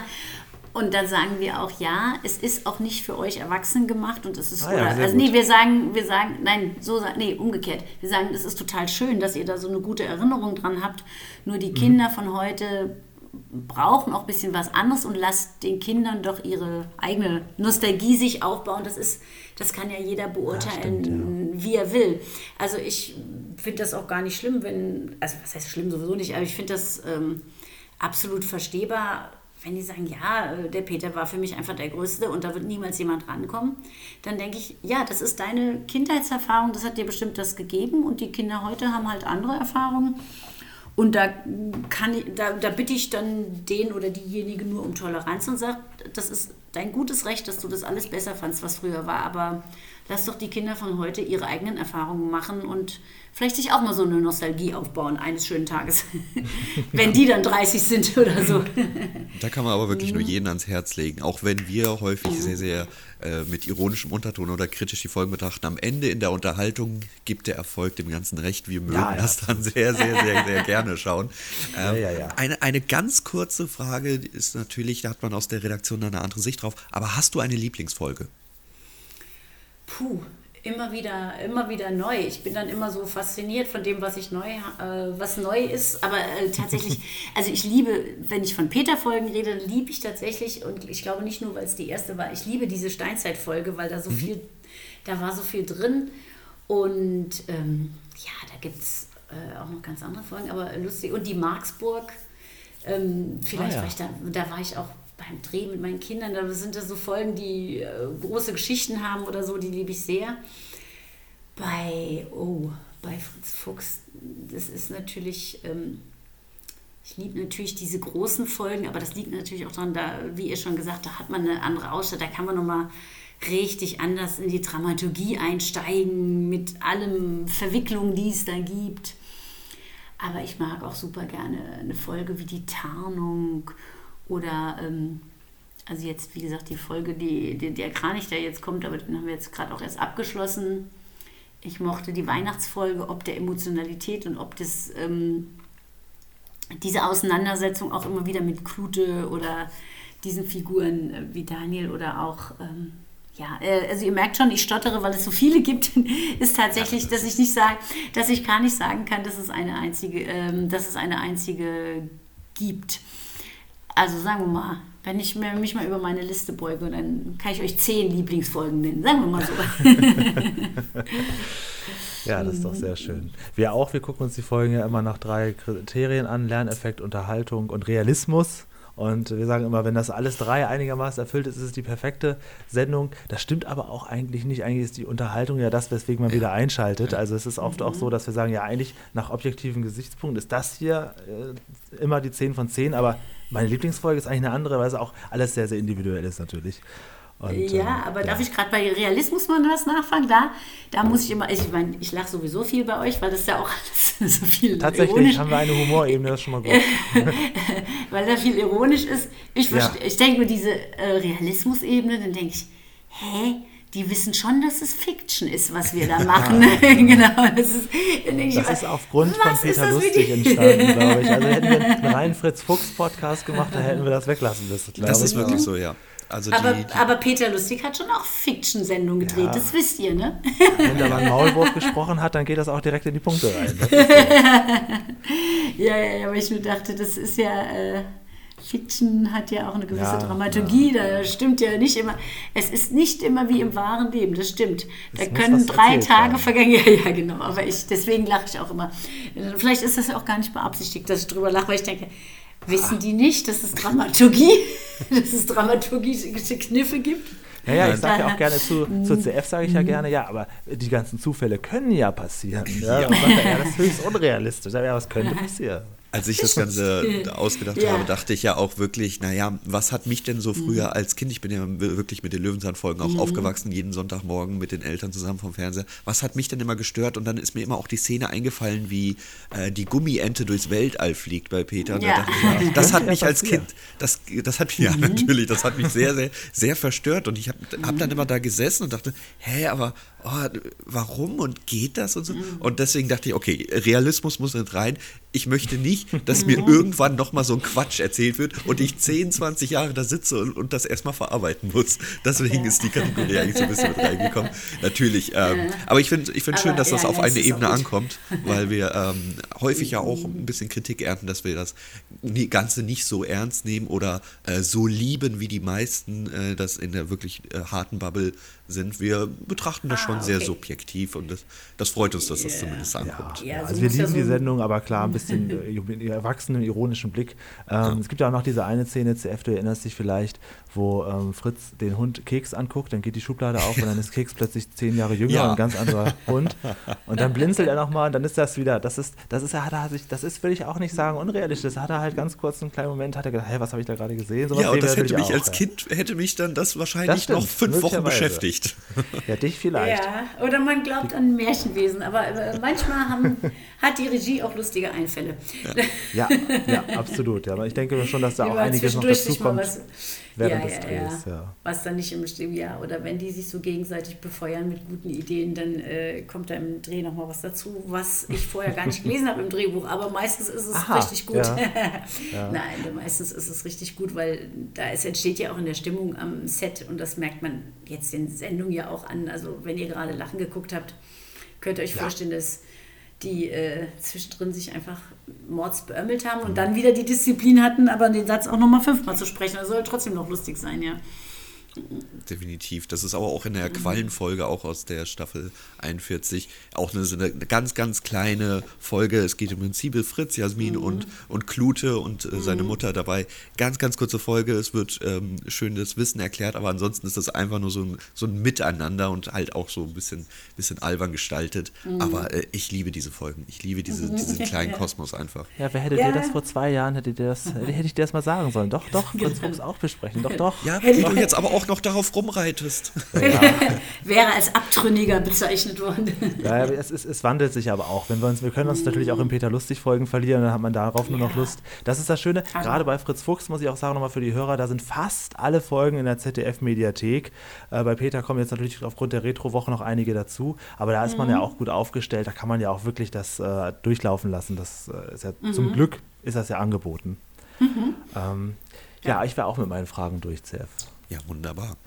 Und dann sagen wir auch, ja, es ist auch nicht für euch Erwachsen gemacht und es ist, ah, ja, also nee, wir sagen, wir sagen, nein, so, nee, umgekehrt. Wir sagen, es ist total schön, dass ihr da so eine gute Erinnerung dran habt. Nur die mhm. Kinder von heute brauchen auch ein bisschen was anderes und lasst den Kindern doch ihre eigene Nostalgie sich aufbauen. Das ist, das kann ja jeder beurteilen, stimmt, ja. wie er will. Also ich finde das auch gar nicht schlimm, wenn, also was heißt schlimm sowieso nicht, aber ich finde das ähm, absolut verstehbar, wenn die sagen, ja, äh, der Peter war für mich einfach der Größte und da wird niemals jemand rankommen, dann denke ich, ja, das ist deine Kindheitserfahrung, das hat dir bestimmt das gegeben und die Kinder heute haben halt andere Erfahrungen. Und da, kann ich, da, da bitte ich dann den oder diejenige nur um Toleranz und sage, das ist dein gutes Recht, dass du das alles besser fandst, was früher war, aber lass doch die Kinder von heute ihre eigenen Erfahrungen machen und vielleicht sich auch mal so eine Nostalgie aufbauen eines schönen Tages, <laughs> wenn die dann 30 sind oder so. Da kann man aber wirklich nur mhm. jeden ans Herz legen, auch wenn wir häufig mhm. sehr, sehr äh, mit ironischem Unterton oder kritisch die Folgen betrachten. Am Ende in der Unterhaltung gibt der Erfolg dem Ganzen recht. Wir mögen ja, ja. das dann sehr, sehr, sehr, sehr gerne schauen. <laughs> Ähm, ja, eine, eine ganz kurze Frage ist natürlich, da hat man aus der Redaktion eine andere Sicht drauf, aber hast du eine Lieblingsfolge? Puh, immer wieder, immer wieder neu. Ich bin dann immer so fasziniert von dem, was ich neu, äh, was neu ist. Aber äh, tatsächlich, <laughs> also ich liebe, wenn ich von Peter-Folgen rede, liebe ich tatsächlich, und ich glaube nicht nur, weil es die erste war, ich liebe diese Steinzeit-Folge, weil da so mhm. viel, da war so viel drin. Und ähm, ja, da gibt es äh, auch noch ganz andere Folgen, aber lustig. Und die Marksburg, ähm, vielleicht ah, ja. war ich da, da war ich auch beim Dreh mit meinen Kindern, da sind das so Folgen, die äh, große Geschichten haben oder so, die liebe ich sehr. Bei, oh, bei Fritz Fuchs, das ist natürlich, ähm, ich liebe natürlich diese großen Folgen, aber das liegt natürlich auch daran, da, wie ihr schon gesagt, da hat man eine andere Ausstattung, da kann man nochmal richtig anders in die Dramaturgie einsteigen, mit allen Verwicklungen, die es da gibt. Aber ich mag auch super gerne eine Folge wie die Tarnung oder, ähm, also jetzt, wie gesagt, die Folge, die, die, der Kranich, der jetzt kommt, aber den haben wir jetzt gerade auch erst abgeschlossen. Ich mochte die Weihnachtsfolge, ob der Emotionalität und ob das, ähm, diese Auseinandersetzung auch immer wieder mit Klute oder diesen Figuren äh, wie Daniel oder auch. Ähm, ja, äh, also ihr merkt schon, ich stottere, weil es so viele gibt, <laughs> ist tatsächlich, dass ich nicht sage, dass ich gar nicht sagen kann, dass es eine einzige, ähm, dass es eine einzige gibt. Also sagen wir mal, wenn ich mich mal über meine Liste beuge, dann kann ich euch zehn Lieblingsfolgen nennen. Sagen wir mal so. <laughs> ja, das ist doch sehr schön. Wir auch, wir gucken uns die Folgen ja immer nach drei Kriterien an: Lerneffekt, Unterhaltung und Realismus. Und wir sagen immer, wenn das alles drei einigermaßen erfüllt ist, ist es die perfekte Sendung. Das stimmt aber auch eigentlich nicht. Eigentlich ist die Unterhaltung ja das, weswegen man wieder einschaltet. Also es ist oft auch so, dass wir sagen, ja, eigentlich nach objektiven Gesichtspunkten ist das hier äh, immer die 10 von 10, aber meine Lieblingsfolge ist eigentlich eine andere, weil es auch alles sehr, sehr individuell ist natürlich. Und, ja, ähm, aber ja. darf ich gerade bei Realismus mal was nachfragen? Da, da muss ich immer, ich meine, ich lache sowieso viel bei euch, weil das ja auch <laughs> so viel Tatsächlich ironisch. haben wir eine Humorebene, das ist schon mal gut. <laughs> weil da viel ironisch ist. Ich, ja. ich denke mir diese äh, Realismusebene, dann denke ich, hä? die wissen schon, dass es Fiction ist, was wir da <laughs> machen. genau, das ist, das ist aufgrund von Peter Lustig entstanden, glaube ich. Also hätten wir einen reinen Fritz Fuchs Podcast gemacht, dann hätten wir das weglassen müssen. Das ist wirklich so, ja. Also aber, die, die aber, Peter Lustig hat schon auch Fiction-Sendungen gedreht, ja. das wisst ihr, ne? Wenn der mal Maulwurf <laughs> gesprochen hat, dann geht das auch direkt in die Punkte rein. <laughs> ja, ja, ja, aber ich nur dachte, das ist ja. Äh, Fiction hat ja auch eine gewisse ja, Dramaturgie, ja. da stimmt ja nicht immer. Es ist nicht immer wie im wahren Leben, das stimmt. Da das können drei Tage werden. vergehen. <laughs> Ja, ja, genau. Aber ich, deswegen lache ich auch immer. Vielleicht ist das ja auch gar nicht beabsichtigt, dass ich drüber lache, weil ich denke, Wissen die nicht, dass es Dramaturgie, <laughs> dass es dramaturgische Kniffe gibt? Ja, ja, ich sage ja auch gerne zu, zu CF, sage ich ja mhm. gerne, ja, aber die ganzen Zufälle können ja passieren. Ja, ja. ja das ist höchst unrealistisch. Ja, was könnte <laughs> passieren? Als ich das Ganze ausgedacht ja. habe, dachte ich ja auch wirklich, naja, was hat mich denn so früher mhm. als Kind, ich bin ja wirklich mit den Löwenzahn-Folgen auch mhm. aufgewachsen, jeden Sonntagmorgen mit den Eltern zusammen vom Fernseher, was hat mich denn immer gestört? Und dann ist mir immer auch die Szene eingefallen, wie äh, die Gummiente durchs Weltall fliegt bei Peter. Ja. da ich, <laughs> das hat mich als Kind, das, das hat mich, ja mhm. natürlich, das hat mich sehr, sehr, sehr verstört. Und ich habe hab dann immer da gesessen und dachte, hä, aber oh, warum und geht das und so? Mhm. Und deswegen dachte ich, okay, Realismus muss nicht rein. Ich möchte nicht, dass mir mhm. <laughs> irgendwann nochmal so ein Quatsch erzählt wird und ich 10, 20 Jahre da sitze und, und das erstmal verarbeiten muss. Deswegen ja. ist die Kategorie eigentlich so ein bisschen mit reingekommen. Natürlich. Ähm, aber ich finde ich find schön, dass das ja, auf eine Ebene ankommt, weil wir ähm, häufig ja auch ein bisschen Kritik ernten, dass wir das Ganze nicht so ernst nehmen oder äh, so lieben, wie die meisten äh, das in der wirklich äh, harten Bubble sind. Wir betrachten das ah, schon sehr subjektiv und das, das freut uns, dass das zumindest ankommt. Ja, ja, also wir lieben die Sendung, aber klar, ein bisschen <laughs> äh, erwachsenen, ironischen Blick. Ähm, ja. Es gibt ja auch noch diese eine Szene, CF, du erinnerst dich vielleicht, wo ähm, Fritz den Hund Keks anguckt, dann geht die Schublade auf und dann ist Keks plötzlich zehn Jahre jünger und ein ganz anderer Hund. Und dann blinzelt er nochmal und dann ist das wieder, das ist, das ist, hat er sich, das ist, will ich auch nicht sagen, unrealistisch. Das hat er halt ganz kurz einen kleinen Moment, hat er gedacht, hey, was habe ich da gerade gesehen? So ja, und das hätte mich auch, als Kind, hätte mich dann das wahrscheinlich das noch fünf Wochen beschäftigt. Ja, dich vielleicht. Ja, oder man glaubt an Märchenwesen, aber äh, manchmal haben, hat die Regie auch lustige Einfälle. Ja, ja, ja absolut. Ja. Aber ich denke schon, dass da auch einiges noch dazu kommt während ja, des Drehs. Ja, ja. Was dann nicht im ja. Oder wenn die sich so gegenseitig befeuern mit guten Ideen, dann äh, kommt da im Dreh nochmal was dazu, was ich vorher gar nicht gelesen habe im Drehbuch. Aber meistens ist es Aha, richtig gut. <laughs> Nein, meistens ist es richtig gut, weil da es entsteht ja auch in der Stimmung am Set und das merkt man jetzt in Sendungen ja auch an. Also wenn ihr gerade Lachen geguckt habt, könnt ihr euch vorstellen, dass die äh, zwischendrin sich einfach mords beömmelt haben und dann wieder die Disziplin hatten, aber den Satz auch nochmal fünfmal zu sprechen. Das soll trotzdem noch lustig sein, ja. Definitiv. Das ist aber auch in der Quallenfolge, auch aus der Staffel 41, auch eine, eine ganz, ganz kleine Folge. Es geht um Siebel Fritz, Jasmin mhm. und, und Klute und äh, seine mhm. Mutter dabei. Ganz, ganz kurze Folge. Es wird ähm, schönes Wissen erklärt, aber ansonsten ist das einfach nur so ein, so ein Miteinander und halt auch so ein bisschen, bisschen albern gestaltet. Mhm. Aber äh, ich liebe diese Folgen. Ich liebe diese, diesen <laughs> kleinen Kosmos einfach. Ja, wer hätte ja. dir das vor zwei Jahren, hätte, dir das, <laughs> hätte ich dir das mal sagen sollen? Doch, doch, Fritz Fuchs auch besprechen. Doch, doch. Ja, du jetzt aber auch noch darauf rumreitest. Ja. <laughs> Wäre als Abtrünniger bezeichnet worden. Ja, es, es, es, wandelt sich aber auch. Wenn wir, uns, wir können uns natürlich auch in Peter Lustig-Folgen verlieren, dann hat man darauf nur noch Lust. Das ist das Schöne, gerade bei Fritz Fuchs muss ich auch sagen, nochmal für die Hörer, da sind fast alle Folgen in der ZDF-Mediathek. Äh, bei Peter kommen jetzt natürlich aufgrund der Retro-Woche noch einige dazu, aber da ist mhm. man ja auch gut aufgestellt, da kann man ja auch wirklich das äh, durchlaufen lassen. Das äh, ist ja mhm. zum Glück ist das ja angeboten. Mhm. Ähm, ja, ich wäre auch mit meinen Fragen durch, CF. Ja, wunderbar.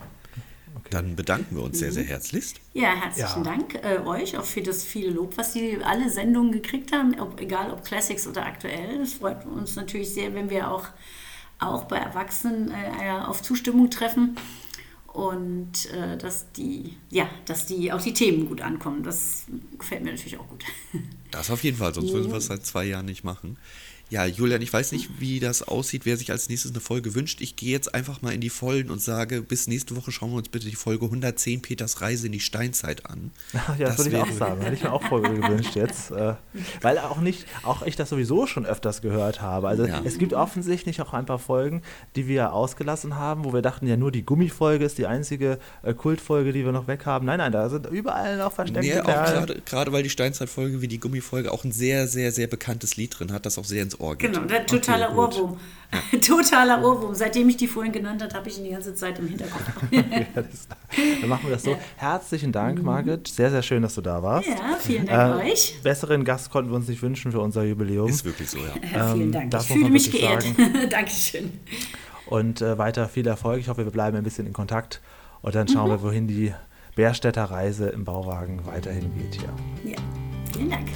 Okay. Dann bedanken wir uns sehr, sehr herzlichst. Ja, herzlichen ja. Dank äh, euch auch für das viele Lob, was Sie alle Sendungen gekriegt haben, ob, egal ob Classics oder aktuell. Es freut uns natürlich sehr, wenn wir auch, auch bei Erwachsenen äh, auf Zustimmung treffen und äh, dass die ja dass die auch die Themen gut ankommen das gefällt mir natürlich auch gut das auf jeden Fall sonst würden wir es seit zwei Jahren nicht machen Ja, Julian, ich weiß nicht, wie das aussieht, wer sich als nächstes eine Folge wünscht. Ich gehe jetzt einfach mal in die Vollen und sage, bis nächste Woche schauen wir uns bitte die Folge 110 Peters Reise in die Steinzeit an. <laughs> Ja, das, das würde ich auch sagen. Hätte ich mir auch voll gewünscht jetzt. Äh, weil auch nicht, auch ich das sowieso schon öfters gehört habe. Also ja. es gibt offensichtlich auch ein paar Folgen, die wir ausgelassen haben, wo wir dachten, ja nur die Gummifolge ist die einzige äh, Kultfolge, die wir noch weg haben. Nein, nein, da sind überall noch versteckte nee, auch gerade weil die Steinzeitfolge wie die Gummifolge auch ein sehr, sehr, sehr bekanntes Lied drin hat, das auch sehr ins Ohr geht. Genau, der totaler okay, Ohrwurm. <laughs> totaler Ohrwurm. Seitdem ich die vorhin genannt habe, habe ich ihn die ganze Zeit im Hinterkopf. <laughs> dann machen wir das so. Herzlichen Dank, mhm. Margit. Sehr, sehr schön, dass du da warst. Ja, vielen Dank äh, euch. Besseren Gast konnten wir uns nicht wünschen für unser Jubiläum. Ist wirklich so, ja. <laughs> Ähm, vielen Dank. Ich fühle mich geehrt. Dankeschön. Und äh, weiter viel Erfolg. Ich hoffe, wir bleiben ein bisschen in Kontakt. Und dann schauen mhm. wir, wohin die Bärstädter Reise im Bauwagen weiterhin geht hier. Ja, vielen Dank.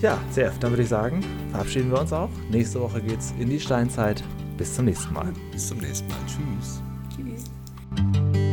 Ja, Sef, dann würde ich sagen, verabschieden wir uns auch. Nächste Woche geht's in die Steinzeit. Bis zum nächsten Mal. Bis zum nächsten Mal. Tschüss. Tschüss.